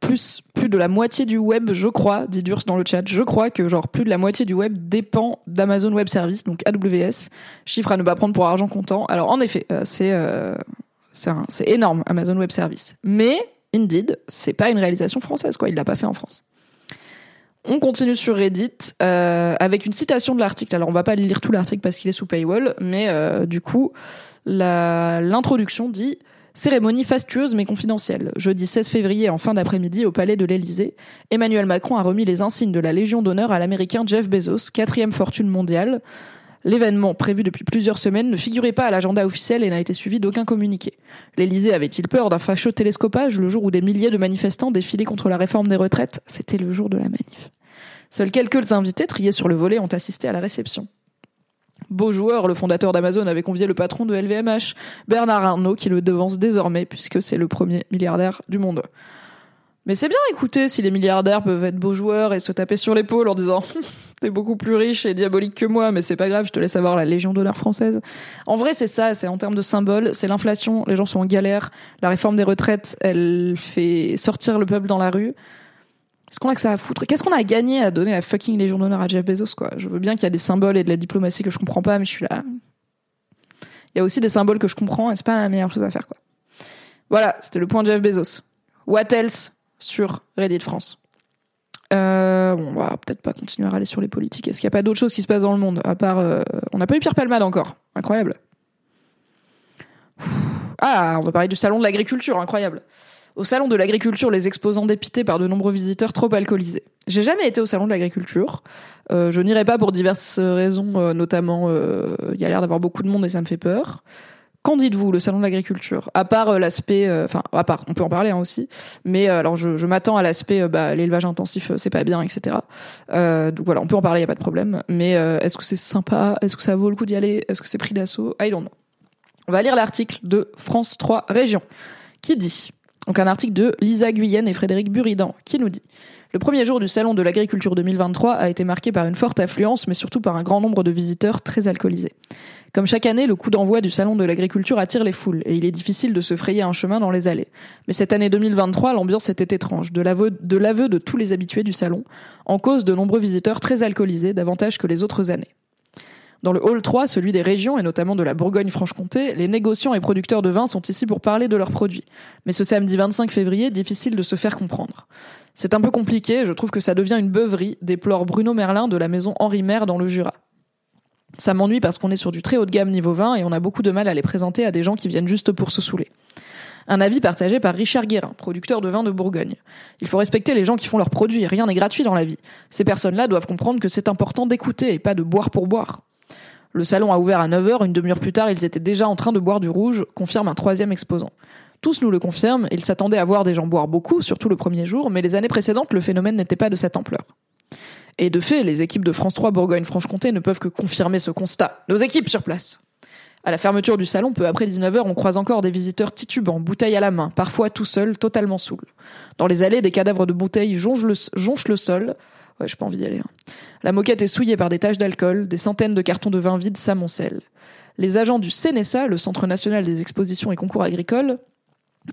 Plus, plus de la moitié du web, je crois, dit Durs dans le chat, je crois que genre plus de la moitié du web dépend d'Amazon Web Service, donc AWS, chiffre à ne pas prendre pour argent comptant. Alors en effet, euh, c'est c'est énorme Amazon Web Service, mais Indeed, c'est pas une réalisation française quoi, il l'a pas fait en France. On continue sur Reddit euh, avec une citation de l'article. Alors on va pas lire tout l'article parce qu'il est sous paywall, mais euh, du coup l'introduction dit Cérémonie fastueuse mais confidentielle. Jeudi 16 février en fin d'après-midi au palais de l'Élysée, Emmanuel Macron a remis les insignes de la Légion d'honneur à l'américain Jeff Bezos, quatrième fortune mondiale. L'événement, prévu depuis plusieurs semaines, ne figurait pas à l'agenda officiel et n'a été suivi d'aucun communiqué. L'Élysée avait-il peur d'un fâcheux télescopage le jour où des milliers de manifestants défilaient contre la réforme des retraites? C'était le jour de la manif. Seuls quelques invités triés sur le volet ont assisté à la réception. Beau joueur, le fondateur d'Amazon avait convié le patron de LVMH, Bernard Arnault, qui le devance désormais puisque c'est le premier milliardaire du monde. Mais c'est bien, écoutez, si les milliardaires peuvent être beaux joueurs et se taper sur l'épaule en disant t'es beaucoup plus riche et diabolique que moi, mais c'est pas grave, je te laisse avoir la Légion d'honneur française. En vrai, c'est ça, c'est en termes de symbole, c'est l'inflation, les gens sont en galère, la réforme des retraites, elle fait sortir le peuple dans la rue. Qu'est-ce qu'on a que ça à foutre? Qu'est-ce qu'on a gagné à donner la fucking Légion d'honneur à Jeff Bezos, quoi? Je veux bien qu'il y a des symboles et de la diplomatie que je comprends pas, mais je suis là. Il y a aussi des symboles que je comprends et c'est pas la meilleure chose à faire, quoi. Voilà, c'était le point de Jeff Bezos. What else? Sur Reddit France. Euh, on va peut-être pas continuer à râler sur les politiques. Est-ce qu'il n'y a pas d'autres choses qui se passent dans le monde à part euh, On n'a pas eu Pierre Palmade encore. Incroyable. Ah, on va parler du salon de l'agriculture. Incroyable. Au salon de l'agriculture, les exposants dépités par de nombreux visiteurs trop alcoolisés. J'ai jamais été au salon de l'agriculture. Euh, je n'irai pas pour diverses raisons, notamment il y a l'air d'avoir beaucoup de monde et ça me fait peur. Qu'en dites-vous, le salon de l'agriculture? À part euh, l'aspect, euh, enfin, à part, on peut en parler hein, aussi, mais euh, alors je, m'attends à l'aspect, bah, l'élevage intensif, c'est pas bien, etc. donc voilà, on peut en parler, y a pas de problème. Mais est-ce que c'est sympa? Est-ce que ça vaut le coup d'y aller? Est-ce que c'est pris d'assaut? I don't know. On va lire l'article de France 3 Région qui dit, donc un article de Lisa Guyenne et Frédéric Buridan qui nous dit le premier jour du Salon de l'agriculture 2023 a été marqué par une forte affluence, mais surtout par un grand nombre de visiteurs très alcoolisés. Comme chaque année, le coup d'envoi du Salon de l'agriculture attire les foules, et il est difficile de se frayer un chemin dans les allées. Mais cette année 2023, l'ambiance était étrange, de l'aveu de, tous les habitués du salon, en cause de nombreux visiteurs très alcoolisés, davantage que les autres années. Dans le hall 3, celui des régions et notamment de la Bourgogne-Franche-Comté, les négociants et producteurs de vin sont ici pour parler de leurs produits. Mais ce samedi 25 février, difficile de se faire comprendre. C'est un peu compliqué, je trouve que ça devient une beuverie, déplore Bruno Merlin de la maison Henri Maire dans le Jura. Ça m'ennuie parce qu'on est sur du très haut de gamme niveau vin et on a beaucoup de mal à les présenter à des gens qui viennent juste pour se saouler. Un avis partagé par Richard Guérin, producteur de vin de Bourgogne. Il faut respecter les gens qui font leurs produits, rien n'est gratuit dans la vie. Ces personnes-là doivent comprendre que c'est important d'écouter et pas de boire pour boire. Le salon a ouvert à 9h, une demi-heure plus tard, ils étaient déjà en train de boire du rouge, confirme un troisième exposant. Tous nous le confirment, ils s'attendaient à voir des gens boire beaucoup, surtout le premier jour, mais les années précédentes, le phénomène n'était pas de cette ampleur. Et de fait, les équipes de France 3 Bourgogne-Franche-Comté ne peuvent que confirmer ce constat. Nos équipes sur place. À la fermeture du salon, peu après 19h, on croise encore des visiteurs titubants, bouteilles à la main, parfois tout seuls, totalement saouls. Dans les allées, des cadavres de bouteilles jonchent le, jonchent le sol. Ouais, j'ai pas envie d'y aller. hein. La moquette est souillée par des taches d'alcool, des centaines de cartons de vin vides s'amoncellent. Les agents du CNSA, le Centre national des expositions et concours agricoles,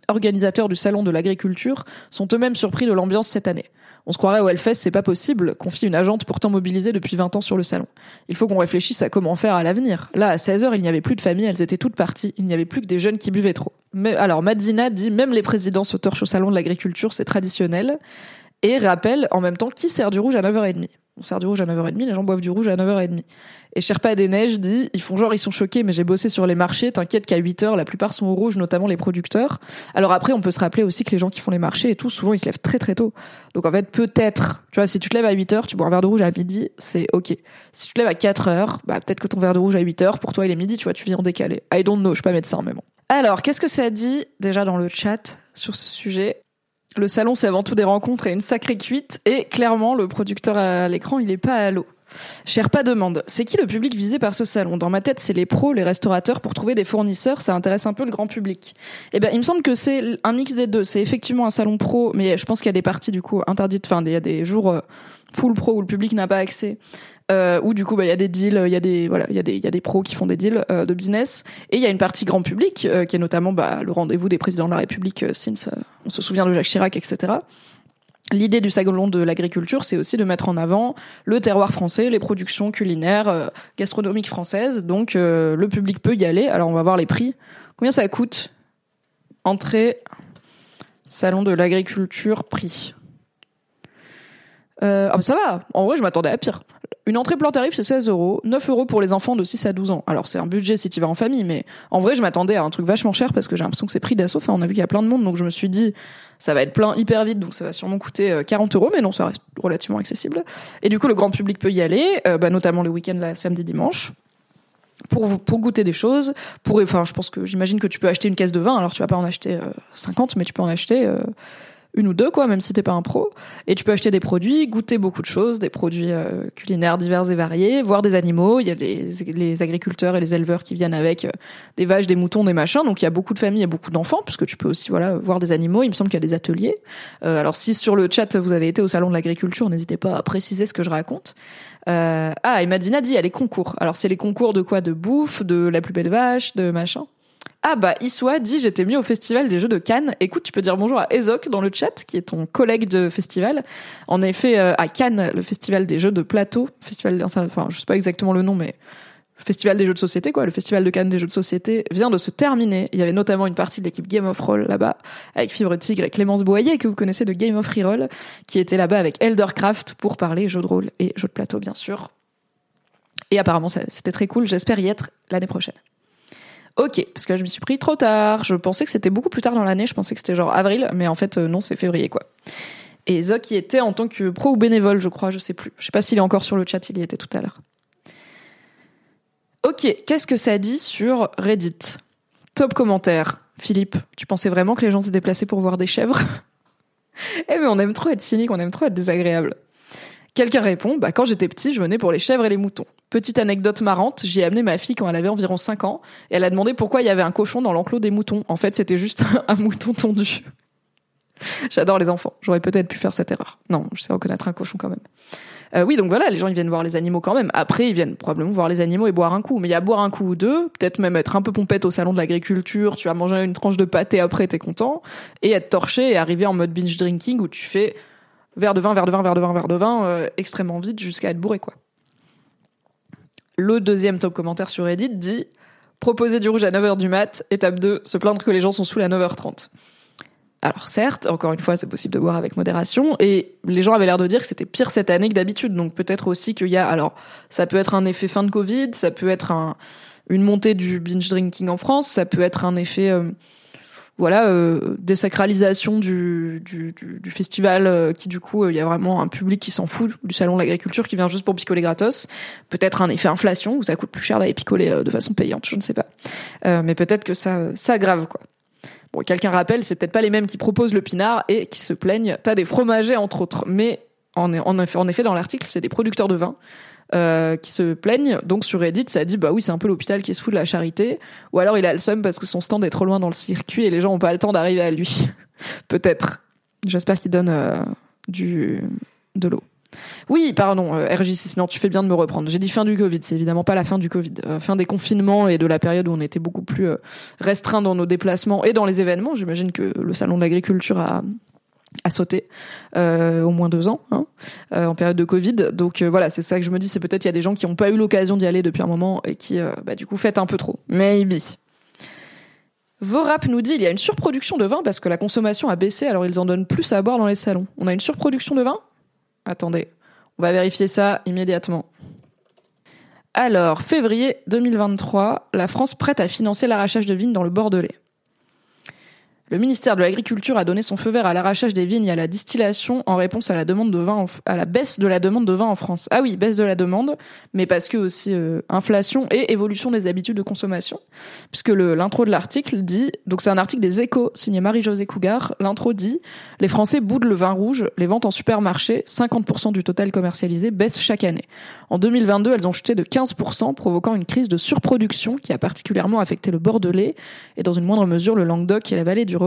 organisateurs du salon de l'agriculture, sont eux-mêmes surpris de l'ambiance cette année. On se croirait au Hellfest, c'est pas possible, confie une agente pourtant mobilisée depuis 20 ans sur le salon. Il faut qu'on réfléchisse à comment faire à l'avenir. Là, à 16h, il n'y avait plus de famille, elles étaient toutes parties. Il n'y avait plus que des jeunes qui buvaient trop. Mais, alors, Madzina dit, même les présidents se torchent au salon de l'agriculture, c'est traditionnel. Et rappelle, en même temps, qui sert du rouge à 9h30. On sert du rouge à 9h30, les gens boivent du rouge à 9h30. Et Sherpa des Neiges dit, ils font genre, ils sont choqués, mais j'ai bossé sur les marchés, t'inquiète qu'à 8h, la plupart sont au rouge, notamment les producteurs. Alors après, on peut se rappeler aussi que les gens qui font les marchés et tout, souvent, ils se lèvent très très tôt. Donc en fait, peut-être, tu vois, si tu te lèves à 8h, tu bois un verre de rouge à midi, c'est ok. Si tu te lèves à 4h, bah peut-être que ton verre de rouge à 8h, pour toi, il est midi, tu vois, tu vis en décalé. I don't know, je suis pas médecin, mais bon. Alors, qu'est-ce que ça dit, déjà dans le chat, sur ce sujet? Le salon, c'est avant tout des rencontres et une sacrée cuite. Et clairement, le producteur à l'écran, il est pas à l'eau. Sherpa demande, c'est qui le public visé par ce salon? Dans ma tête, c'est les pros, les restaurateurs. Pour trouver des fournisseurs, ça intéresse un peu le grand public. Eh ben, il me semble que c'est un mix des deux. C'est effectivement un salon pro, mais je pense qu'il y a des parties du coup interdites. Enfin, il y a des jours euh, full pro où le public n'a pas accès. Euh, où du coup bah, il y a des deals, il y a des voilà, il y a des pros qui font des deals euh, de business et il y a une partie grand public euh, qui est notamment bah, le rendez-vous des présidents de la République euh, since on se souvient de Jacques Chirac etc. L'idée du salon de l'agriculture, c'est aussi de mettre en avant le terroir français, les productions culinaires, gastronomiques françaises. Donc le public peut y aller. Alors on va voir les prix. Combien ça coûte? Entrée salon de l'agriculture prix. Euh, ah bah ça va. En vrai, je m'attendais à pire. Une entrée plan tarif, c'est 16 euros. 9 euros pour les enfants de 6 à 12 ans. Alors, c'est un budget si tu vas en famille, mais en vrai, je m'attendais à un truc vachement cher parce que j'ai l'impression que c'est prix d'assaut. Enfin, on a vu qu'il y a plein de monde, donc je me suis dit, ça va être plein hyper vite, donc ça va sûrement coûter euh, 40 euros, mais non, ça reste relativement accessible. Et du coup, le grand public peut y aller, euh, bah, notamment le week-end, là, samedi, dimanche. Pour, pour goûter des choses, pour, enfin, je pense que j'imagine que tu peux acheter une caisse de vin, alors tu vas pas en acheter euh, 50, mais tu peux en acheter euh, une ou deux, quoi, même si t'es pas un pro. Et tu peux acheter des produits, goûter beaucoup de choses, des produits euh, culinaires divers et variés, voir des animaux. Il y a les, les agriculteurs et les éleveurs qui viennent avec euh, des vaches, des moutons, des machins. Donc il y a beaucoup de familles et beaucoup d'enfants, puisque tu peux aussi voilà voir des animaux. Il me semble qu'il y a des ateliers. Euh, alors si sur le chat vous avez été au salon de l'agriculture, n'hésitez pas à préciser ce que je raconte. Euh, ah, et Madina dit il y a les concours. Alors c'est les concours de quoi? De bouffe, de la plus belle vache, de machin? Ah bah Iswa dit j'étais mis au festival des Jeux de Cannes. Écoute, tu peux dire bonjour à Ezok dans le chat, qui est ton collègue de festival. En effet, euh, à Cannes, le festival des Jeux de plateau, festival, enfin je sais pas exactement le nom, mais festival des Jeux de société, quoi, le festival de Cannes des Jeux de société vient de se terminer. Il y avait notamment une partie de l'équipe Game of Roll là-bas, avec Fibre Tigre et Clémence Boyer, que vous connaissez de Game of Reroll, qui était là-bas avec Eldercraft pour parler jeux de rôle et jeux de plateau, bien sûr. Et apparemment, c'était très cool. J'espère y être l'année prochaine. Ok, parce que je m'y suis pris trop tard. Je pensais que c'était beaucoup plus tard dans l'année. Je pensais que c'était genre avril, mais en fait, euh, non, c'est février, quoi. Et Zoc y était en tant que pro ou bénévole, je crois, je sais plus. Je sais pas s'il est encore sur le chat, il y était tout à l'heure. Ok, qu'est-ce que ça dit sur Reddit? Top commentaire. Philippe, tu pensais vraiment que les gens se déplaçaient pour voir des chèvres? Eh mais on aime trop être cynique, on aime trop être désagréable. Quelqu'un répond, bah quand j'étais petit, je venais pour les chèvres et les moutons. Petite anecdote marrante, j'y ai amené ma fille quand elle avait environ 5 ans, et elle a demandé pourquoi il y avait un cochon dans l'enclos des moutons. En fait, c'était juste un mouton tondu. J'adore les enfants, j'aurais peut-être pu faire cette erreur. Non, je sais reconnaître un cochon quand même. Euh, oui, donc voilà, les gens ils viennent voir les animaux quand même. Après, ils viennent probablement voir les animaux et boire un coup. Mais il y a boire un coup ou deux, peut-être même être un peu pompette au salon de l'agriculture, tu vas manger une tranche de pâté après, t'es content, et être torché et arriver en mode binge drinking où tu fais verre de vin, verre de vin, verre de vin, verre de vin, euh, extrêmement vite jusqu'à être bourré, quoi. Le deuxième top commentaire sur Reddit dit proposer du rouge à 9h du mat, étape 2, se plaindre que les gens sont sous à 9h30. Alors certes, encore une fois, c'est possible de boire avec modération, et les gens avaient l'air de dire que c'était pire cette année que d'habitude, donc peut-être aussi qu'il y a, alors ça peut être un effet fin de Covid, ça peut être un, une montée du binge drinking en France, ça peut être un effet euh, voilà euh, désacralisation du, du, festival euh, qui du coup il y a vraiment un public qui s'en fout du salon de l'agriculture qui vient juste pour picoler gratos. Peut-être un effet inflation où ça coûte plus cher d'aller picoler euh, de façon payante je ne sais pas. Mais peut-être que ça ça aggrave quoi. Bon quelqu'un rappelle c'est peut-être pas les mêmes qui proposent le pinard et qui se plaignent. T'as des fromagers entre autres. Mais en, en en effet dans l'article c'est des producteurs de vin euh, qui se plaignent. Donc sur Reddit, ça dit bah oui, c'est un peu l'hôpital qui se fout de la charité. Ou alors il a le seum parce que son stand est trop loin dans le circuit et les gens ont pas le temps d'arriver à lui. Peut-être. J'espère qu'il donne euh, du de l'eau. Oui, pardon, euh, RJ6, non, tu fais bien de me reprendre. J'ai dit fin du Covid, c'est évidemment pas la fin du Covid. Euh, fin des confinements et de la période où on était beaucoup plus restreint dans nos déplacements et dans les événements. J'imagine que le salon de l'agriculture a, à sauter euh, au moins deux ans hein, euh, en période de Covid. Donc euh, voilà, c'est ça que je me dis, c'est peut-être il y a des gens qui n'ont pas eu l'occasion d'y aller depuis un moment et qui bah, du coup fêtent un peu trop. Maybe. Vorap nous dit il y a une surproduction de vin parce que la consommation a baissé, alors ils en donnent plus à boire dans les salons. On a une surproduction de vin? Attendez, on va vérifier ça immédiatement. Alors, février 2023, la France prête à financer l'arrachage de vignes dans le Bordelais. Le ministère de l'Agriculture a donné son feu vert à l'arrachage des vignes et à la distillation en réponse à la demande de vin à la baisse de la demande de vin en France. Ah oui, baisse de la demande, mais parce que aussi euh, inflation et évolution des habitudes de consommation. Puisque l'intro de l'article dit, donc c'est un article des Échos signé Marie-Josée Cougar. L'intro dit les Français boudent le vin rouge, les ventes en supermarché, 50% du total commercialisé baissent chaque année. En 2022, elles ont chuté de 15%, provoquant une crise de surproduction qui a particulièrement affecté le Bordelais et dans une moindre mesure le Languedoc et la vallée du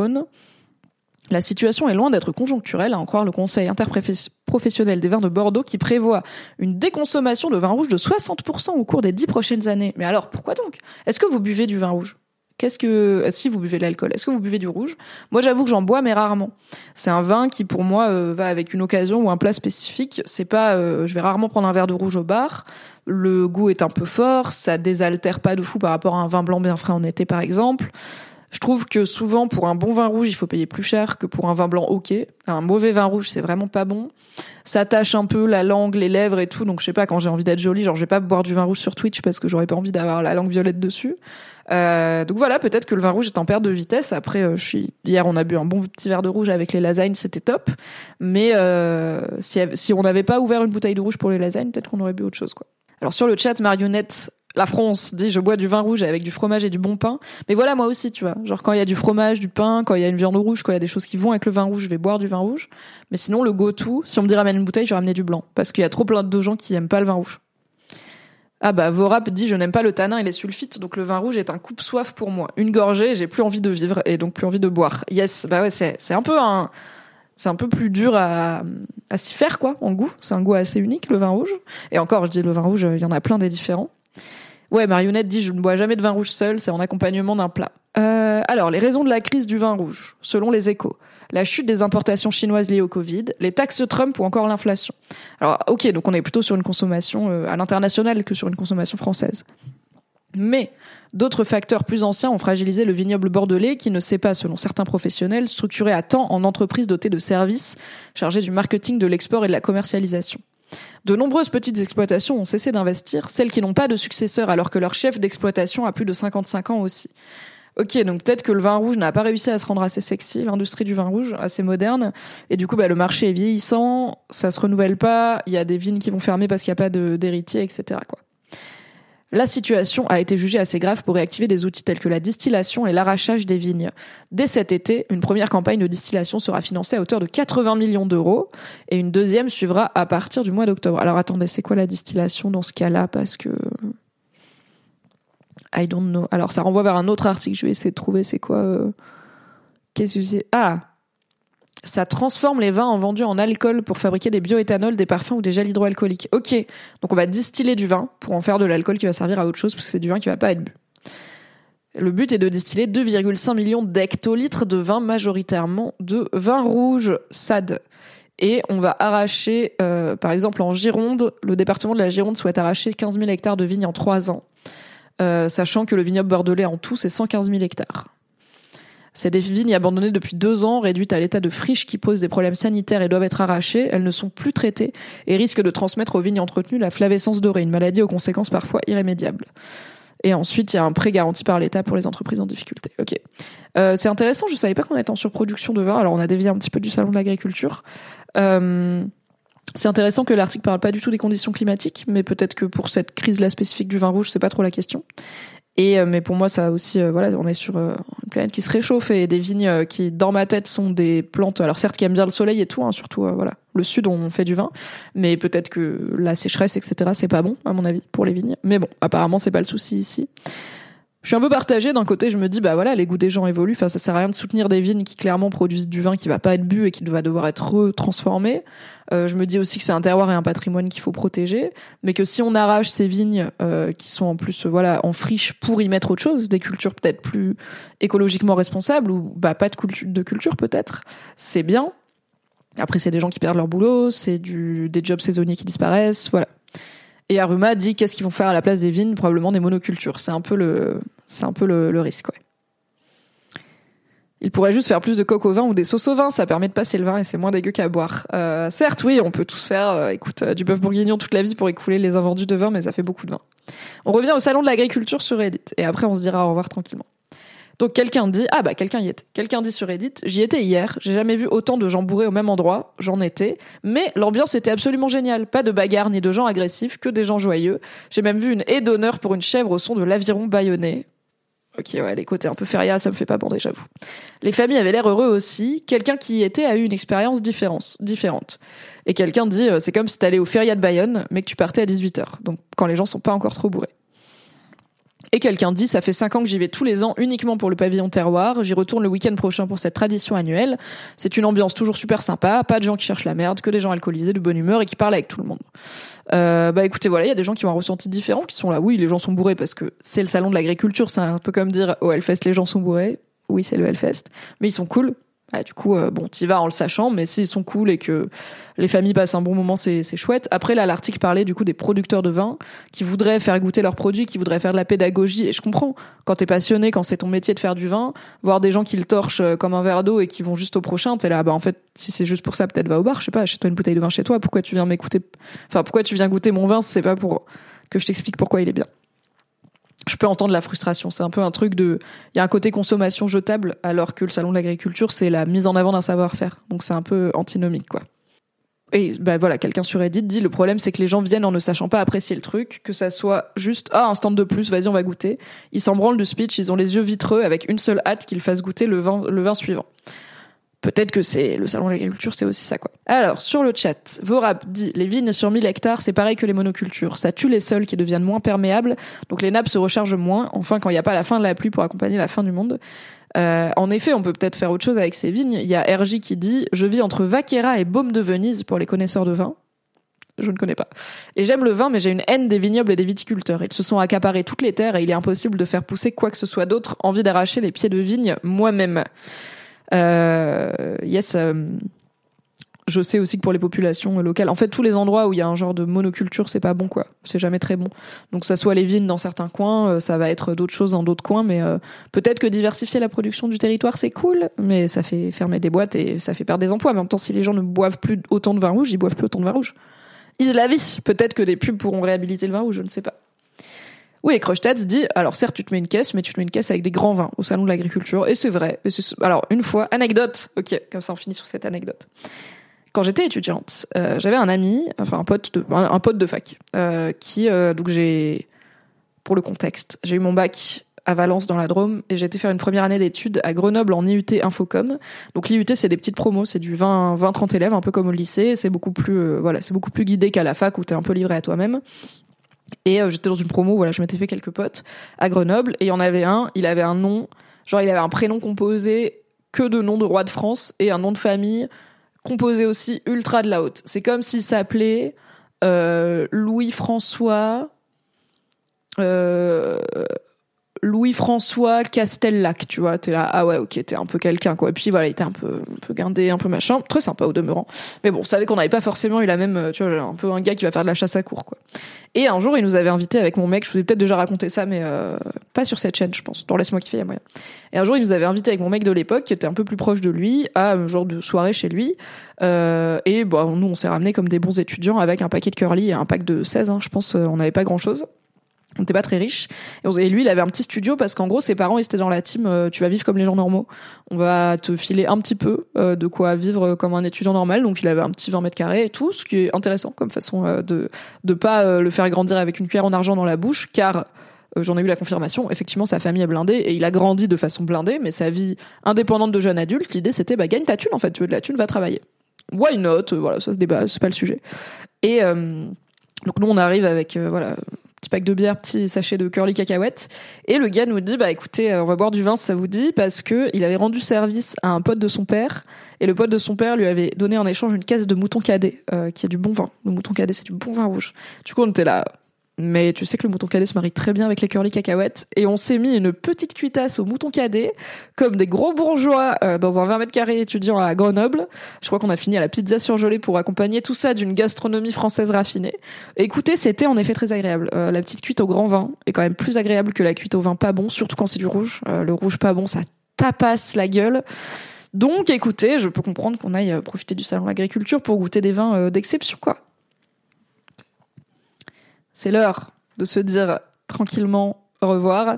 la situation est loin d'être conjoncturelle, à en croire le Conseil interprofessionnel des vins de Bordeaux qui prévoit une déconsommation de vin rouge de 60% au cours des dix prochaines années. Mais alors, pourquoi donc? Est-ce que vous buvez du vin rouge? Qu'est-ce que si vous buvez de l'alcool, est-ce que vous buvez du rouge? Moi, j'avoue que j'en bois, mais rarement. C'est un vin qui, pour moi, euh, va avec une occasion ou un plat spécifique. C'est pas, euh, je vais rarement prendre un verre de rouge au bar. Le goût est un peu fort, ça désaltère pas de fou par rapport à un vin blanc bien frais en été, par exemple. Je trouve que souvent, pour un bon vin rouge, il faut payer plus cher que pour un vin blanc ok. Un mauvais vin rouge, c'est vraiment pas bon. Ça tâche un peu la langue, les lèvres et tout. Donc, je sais pas, quand j'ai envie d'être jolie, genre, je vais pas boire du vin rouge sur Twitch parce que j'aurais pas envie d'avoir la langue violette dessus. Euh, donc voilà, peut-être que le vin rouge est en perte de vitesse. Après, euh, je suis hier, on a bu un bon petit verre de rouge avec les lasagnes, c'était top. Mais euh, si, on n'avait pas ouvert une bouteille de rouge pour les lasagnes, peut-être qu'on aurait bu autre chose, quoi. Alors sur le chat, Marionnette la France dit je bois du vin rouge avec du fromage et du bon pain. Mais voilà, moi aussi, tu vois. Genre quand il y a du fromage, du pain, quand il y a une viande rouge, quand il y a des choses qui vont avec le vin rouge, je vais boire du vin rouge. Mais sinon, le go-to, si on me dit ramène une bouteille, je vais ramener du blanc. Parce qu'il y a trop plein de gens qui aiment pas le vin rouge. Ah bah, Vorap dit je n'aime pas le tanin et les sulfites, donc le vin rouge est un coupe-soif pour moi. Une gorgée, j'ai plus envie de vivre et donc plus envie de boire. Yes, bah ouais, c'est, un peu un, c'est un peu plus dur à, à s'y faire, quoi, en goût. C'est un goût assez unique, le vin rouge. Et encore, je dis le vin rouge, il y en a plein des différents. Ouais, Marionnette dit je ne bois jamais de vin rouge seul, c'est en accompagnement d'un plat. Euh, alors, les raisons de la crise du vin rouge, selon les échos. La chute des importations chinoises liées au Covid, les taxes Trump ou encore l'inflation. Alors, ok, donc on est plutôt sur une consommation euh, à l'international que sur une consommation française. Mais d'autres facteurs plus anciens ont fragilisé le vignoble bordelais qui ne s'est pas, selon certains professionnels, structuré à temps en entreprise dotée de services chargés du marketing, de l'export et de la commercialisation. De nombreuses petites exploitations ont cessé d'investir, celles qui n'ont pas de successeur alors que leur chef d'exploitation a plus de 55 ans aussi. Ok, donc peut-être que le vin rouge n'a pas réussi à se rendre assez sexy, l'industrie du vin rouge, assez moderne, et du coup bah, le marché est vieillissant, ça se renouvelle pas, il y a des vignes qui vont fermer parce qu'il n'y a pas d'héritier, etc. La situation a été jugée assez grave pour réactiver des outils tels que la distillation et l'arrachage des vignes. Dès cet été, une première campagne de distillation sera financée à hauteur de 80 millions d'euros et une deuxième suivra à partir du mois d'octobre. Alors attendez, c'est quoi la distillation dans ce cas-là? Parce que... I don't know. Alors ça renvoie vers un autre article, je vais essayer de trouver c'est quoi... Euh, qu'est-ce que c'est? Ah ça transforme les vins en vendus en alcool pour fabriquer des bioéthanols, des parfums ou des gels hydroalcooliques. Ok, donc on va distiller du vin pour en faire de l'alcool qui va servir à autre chose parce que c'est du vin qui va pas être bu. Le but est de distiller 2,5 millions d'hectolitres de vin majoritairement de vin rouge SAD. Et on va arracher, euh, par exemple en Gironde, le département de la Gironde souhaite arracher 15 000 hectares de vignes en trois ans, euh, sachant que le vignoble bordelais en tout, c'est 115 000 hectares. C'est des vignes abandonnées depuis deux ans, réduites à l'état de friche qui posent des problèmes sanitaires et doivent être arrachées. Elles ne sont plus traitées et risquent de transmettre aux vignes entretenues la flavescence dorée, une maladie aux conséquences parfois irrémédiables. Et ensuite, il y a un prêt garanti par l'État pour les entreprises en difficulté. Ok. Euh, c'est intéressant, je savais pas qu'on était en surproduction de vin. Alors, on a dévié un petit peu du salon de l'agriculture. Euh, c'est intéressant que l'article parle pas du tout des conditions climatiques, mais peut-être que pour cette crise-là spécifique du vin rouge, c'est pas trop la question. Et euh, mais pour moi, ça aussi, euh, voilà, on est sur euh, une planète qui se réchauffe et des vignes qui, dans ma tête, sont des plantes. Alors certes, qui aiment bien le soleil et tout, hein, surtout voilà, le sud, on fait du vin, mais peut-être que la sécheresse, etc., c'est pas bon à mon avis pour les vignes. Mais bon, apparemment, c'est pas le souci ici je suis un peu partagée. D'un côté, je me dis, bah voilà, les goûts des gens évoluent. Enfin, ça sert à rien de soutenir des vignes qui clairement produisent du vin qui va pas être bu et qui va devoir être retransformé. Euh, je me dis aussi que c'est un terroir et un patrimoine qu'il faut protéger, mais que si on arrache ces vignes euh, qui sont en plus, voilà, en friche pour y mettre autre chose, des cultures peut-être plus écologiquement responsables ou bah pas de culture, de culture peut-être, c'est bien. Après, c'est des gens qui perdent leur boulot, c'est du des jobs saisonniers qui disparaissent, voilà. Et Aruma dit qu'est-ce qu'ils vont faire à la place des vignes? Probablement des monocultures. C'est un peu le, c'est risque, ouais. Il pourrait juste faire plus de coq au vin ou des sauces au vin, ça permet de passer le vin et c'est moins dégueu qu'à boire. Euh, certes, oui, on peut tous faire, euh, écoute, euh, du bœuf bourguignon toute la vie pour écouler les invendus de vin, mais ça fait beaucoup de vin. On revient au salon de l'agriculture sur Reddit et après on se dira au revoir tranquillement. Donc quelqu'un dit ah bah quelqu'un y était. Quelqu'un dit sur Reddit j'y étais hier. J'ai jamais vu autant de gens bourrés au même endroit. J'en étais, mais l'ambiance était absolument géniale. Pas de bagarre ni de gens agressifs, que des gens joyeux. J'ai même vu une haie d'honneur pour une chèvre au son de l'aviron bâillonné. Ok, ouais, les côtés un peu feria, ça me fait pas bander, j'avoue. Les familles avaient l'air heureux aussi. Quelqu'un qui y était a eu une expérience différente. Et quelqu'un dit, euh, c'est comme si t'allais au feria de Bayonne, mais que tu partais à 18h. Donc, quand les gens sont pas encore trop bourrés. Et quelqu'un dit, ça fait cinq ans que j'y vais tous les ans uniquement pour le pavillon terroir. J'y retourne le week-end prochain pour cette tradition annuelle. C'est une ambiance toujours super sympa, pas de gens qui cherchent la merde, que des gens alcoolisés, de bonne humeur et qui parlent avec tout le monde. Euh, bah écoutez, voilà, il y a des gens qui ont un ressenti différent, qui sont là. Oui, les gens sont bourrés parce que c'est le salon de l'agriculture. C'est un peu comme dire au Hellfest, les gens sont bourrés. Oui, c'est le Hellfest, mais ils sont cool. Ah, du coup, euh, bon, t'y vas en le sachant, mais s'ils sont cool et que les familles passent un bon moment, c'est chouette. Après, là, l'article parlait du coup des producteurs de vin qui voudraient faire goûter leurs produits, qui voudraient faire de la pédagogie. Et je comprends, quand t'es passionné, quand c'est ton métier de faire du vin, voir des gens qui le torchent euh, comme un verre d'eau et qui vont juste au prochain, t'es là, bah en fait, si c'est juste pour ça, peut-être va au bar, je sais pas, achète-toi une bouteille de vin chez toi. Pourquoi tu viens m'écouter? Enfin, pourquoi tu viens goûter mon vin C'est pas pour que je t'explique pourquoi il est bien? Je peux entendre la frustration. C'est un peu un truc de, il y a un côté consommation jetable, alors que le salon de l'agriculture, c'est la mise en avant d'un savoir-faire. Donc c'est un peu antinomique, quoi. Et ben voilà, quelqu'un sur Reddit dit le problème c'est que les gens viennent en ne sachant pas apprécier le truc, que ça soit juste ah un stand de plus, vas-y on va goûter. Ils s'en branlent du speech, ils ont les yeux vitreux avec une seule hâte qu'ils fassent goûter le vin le vin suivant. Peut-être que c'est le salon de l'agriculture, c'est aussi ça quoi. Alors sur le chat, Vorap dit les vignes sur 1000 hectares, c'est pareil que les monocultures, ça tue les sols qui deviennent moins perméables, donc les nappes se rechargent moins. Enfin quand il n'y a pas la fin de la pluie pour accompagner la fin du monde. Euh, en effet, on peut peut-être faire autre chose avec ces vignes. Il y a RJ qui dit je vis entre Vaquera et Baume de Venise pour les connaisseurs de vin. Je ne connais pas. Et j'aime le vin, mais j'ai une haine des vignobles et des viticulteurs. Ils se sont accaparés toutes les terres et il est impossible de faire pousser quoi que ce soit d'autre. Envie d'arracher les pieds de vigne moi-même. Euh, yes. Euh, je sais aussi que pour les populations locales, en fait, tous les endroits où il y a un genre de monoculture, c'est pas bon, quoi. C'est jamais très bon. Donc, ça soit les vignes dans certains coins, euh, ça va être d'autres choses dans d'autres coins, mais peut-être que diversifier la production du territoire, c'est cool, mais ça fait fermer des boîtes et ça fait perdre des emplois. Mais en même temps, si les gens ne boivent plus autant de vin rouge, ils boivent plus autant de vin rouge. Ils la vie. Peut-être que des pubs pourront réhabiliter le vin rouge, je ne sais pas. Oui, et Crushtats dit, alors certes, tu te mets une caisse, mais tu te mets une caisse avec des grands vins au salon de l'agriculture, et c'est vrai. alors, une fois, anecdote, ok, comme ça on finit sur cette anecdote. Quand j'étais étudiante, euh, j'avais un ami, enfin un pote de, un, pote de fac, euh, qui, euh, donc j'ai, pour le contexte, j'ai eu mon bac à Valence dans la Drôme et j'ai été faire une première année d'études à Grenoble en IUT Infocom. Donc l'IUT c'est des petites promos, c'est du 20 20 30 élèves un peu comme au lycée, c'est beaucoup plus voilà, c'est beaucoup plus guidé qu'à la fac où tu es un peu livré à toi-même. Et euh, j'étais dans une promo, voilà, je m'étais fait quelques potes à Grenoble et il y en avait un, il avait un nom, genre il avait un prénom composé que de nom de roi de France et un nom de famille composé aussi ultra de la haute. C'est comme s'il s'appelait euh, Louis-François euh, Louis-François Castellac, tu vois. T'es là, ah ouais, ok, t'es un peu quelqu'un, quoi. Et puis voilà, il était un peu, un peu guindé, un peu machin. Très sympa au demeurant. Mais bon, on savait qu'on n'avait pas forcément eu la même, euh, tu vois, un peu un gars qui va faire de la chasse à court, quoi. Et un jour, il nous avait invité avec mon mec, je vous ai peut-être déjà raconté ça, mais euh, pas sur cette chaîne, je pense. Dans Laisse-moi kiffer, il y a moyen. Et un jour, il nous avait invité avec mon mec de l'époque, qui était un peu plus proche de lui, à un genre de soirée chez lui. Euh, et bon, nous, on s'est ramenés comme des bons étudiants avec un paquet de curly et un pack de 16, hein, je pense, on n'avait pas grand-chose on n'était pas très riche et lui il avait un petit studio parce qu'en gros ses parents ils étaient dans la team euh, tu vas vivre comme les gens normaux. On va te filer un petit peu euh, de quoi vivre comme un étudiant normal. Donc il avait un petit 20 mètres carrés et tout ce qui est intéressant comme façon euh, de de pas le faire grandir avec une cuillère en argent dans la bouche car j'en ai eu la confirmation effectivement sa famille est blindée et il a grandi de façon blindée mais sa vie indépendante de jeune adulte l'idée c'était bah gagne ta thune en fait. Tu veux de la thune va travailler. Why not? Voilà ça se débat c'est pas le sujet. Et donc nous on arrive avec voilà petit pack de bière, petit sachet de curly cacahuètes. Et le gars nous dit, bah écoutez, euh, on va boire du vin, ça vous dit, parce que il avait rendu service à un pote de son père, et le pote de son père lui avait donné en échange une caisse de mouton cadet, euh, qui est du bon vin. Le mouton cadet, c'est du bon vin rouge. Du coup, on était là, mais tu sais que le mouton cadet se marie très bien avec les curly cacahuètes. Et on s'est mis une petite cuitasse au mouton cadet, comme des gros bourgeois euh, dans un 20 mètres carrés étudiant à Grenoble. Je crois qu'on a fini à la pizza surgelée pour accompagner tout ça d'une gastronomie française raffinée. écoutez, c'était en effet très agréable. Euh, la petite cuite au grand vin est quand même plus agréable que la cuite au vin pas bon, surtout quand c'est du rouge. Euh, le rouge pas bon, ça tapasse la gueule. Donc écoutez, je peux comprendre qu'on aille profiter du salon de l'agriculture pour goûter des vins d'exception, quoi. C'est l'heure de se dire tranquillement au revoir.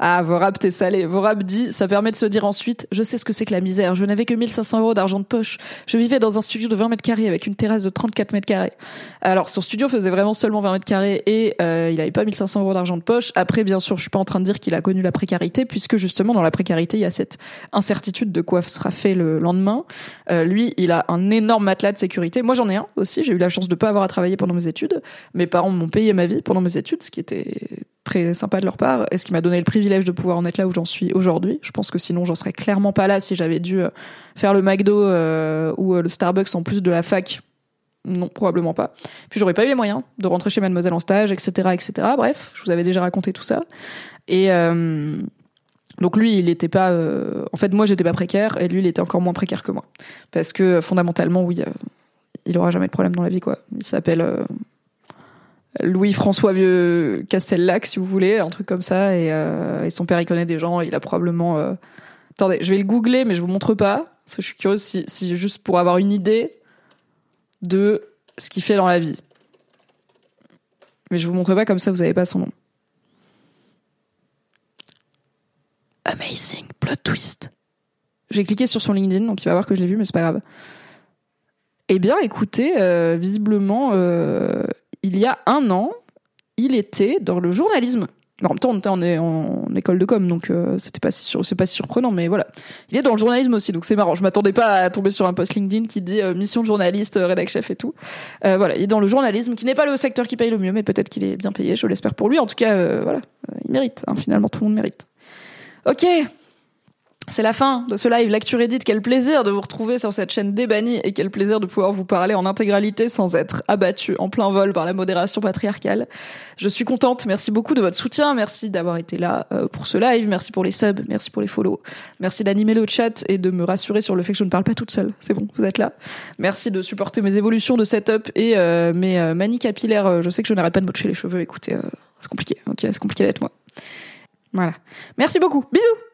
Ah, Vorab, t'es salé. Vorab dit, ça permet de se dire ensuite, je sais ce que c'est que la misère. Je n'avais que 1500 euros d'argent de poche. Je vivais dans un studio de 20 mètres carrés avec une terrasse de 34 mètres carrés. Alors, son studio faisait vraiment seulement 20 mètres carrés et euh, il n'avait pas 1500 euros d'argent de poche. Après, bien sûr, je suis pas en train de dire qu'il a connu la précarité puisque justement, dans la précarité, il y a cette incertitude de quoi sera fait le lendemain. Euh, lui, il a un énorme matelas de sécurité. Moi, j'en ai un aussi. J'ai eu la chance de pas avoir à travailler pendant mes études. Mes parents m'ont payé ma vie pendant mes études, ce qui était très sympa de leur part et ce qui m'a donné le privilège de pouvoir en être là où j'en suis aujourd'hui? Je pense que sinon j'en serais clairement pas là si j'avais dû euh, faire le McDo euh, ou euh, le Starbucks en plus de la fac. Non, probablement pas. Puis j'aurais pas eu les moyens de rentrer chez Mademoiselle en stage, etc., etc. Bref, je vous avais déjà raconté tout ça. Et donc lui, il était pas. en fait, moi, j'étais pas précaire et lui, il était encore moins précaire que moi, parce que fondamentalement, oui, il aura jamais de problème dans la vie, quoi. Il s'appelle Louis-François Vieux Castellac, si vous voulez, un truc comme ça. Euh, et, son père, il connaît des gens. Il a probablement. Euh, attendez, je vais le googler, mais je vous montre pas. Parce que je suis curieuse si, juste pour avoir une idée de ce qu'il fait dans la vie. Mais je vous montre pas comme ça, vous avez pas son nom. Amazing plot twist. J'ai cliqué sur son LinkedIn, donc il va voir que je l'ai vu, mais c'est pas grave. Eh bien, écoutez, euh, visiblement, il y a un an, il était dans le journalisme. En même temps, on était en, école de com, donc euh, c'était pas si c'est pas si surprenant, mais voilà. Il est dans le journalisme aussi, donc c'est marrant. Je m'attendais pas à tomber sur un post LinkedIn qui dit euh, mission de journaliste, euh, rédac chef et tout. voilà, il est dans le journalisme, qui n'est pas le secteur qui paye le mieux, mais peut-être qu'il est bien payé. Je l'espère pour lui. En tout cas, voilà, il mérite. Hein, finalement, tout le monde mérite. Ok, c'est la fin de ce live Lecture Edit. Quel plaisir de vous retrouver sur cette chaîne débannie et quel plaisir de pouvoir vous parler en intégralité sans être abattu en plein vol par la modération patriarcale. Je suis contente. Merci beaucoup de votre soutien. Merci d'avoir été là euh, pour ce live. Merci pour les subs. Merci pour les follow. Merci d'animer le chat et de me rassurer sur le fait que je ne parle pas toute seule. C'est bon, vous êtes là. Merci de supporter mes évolutions de setup et euh, mes euh, manies capillaires. Je sais que je n'arrête pas de mocher les cheveux. Écoutez, c'est compliqué. Ok, c'est compliqué d'être moi. Voilà. Merci beaucoup. Bisous.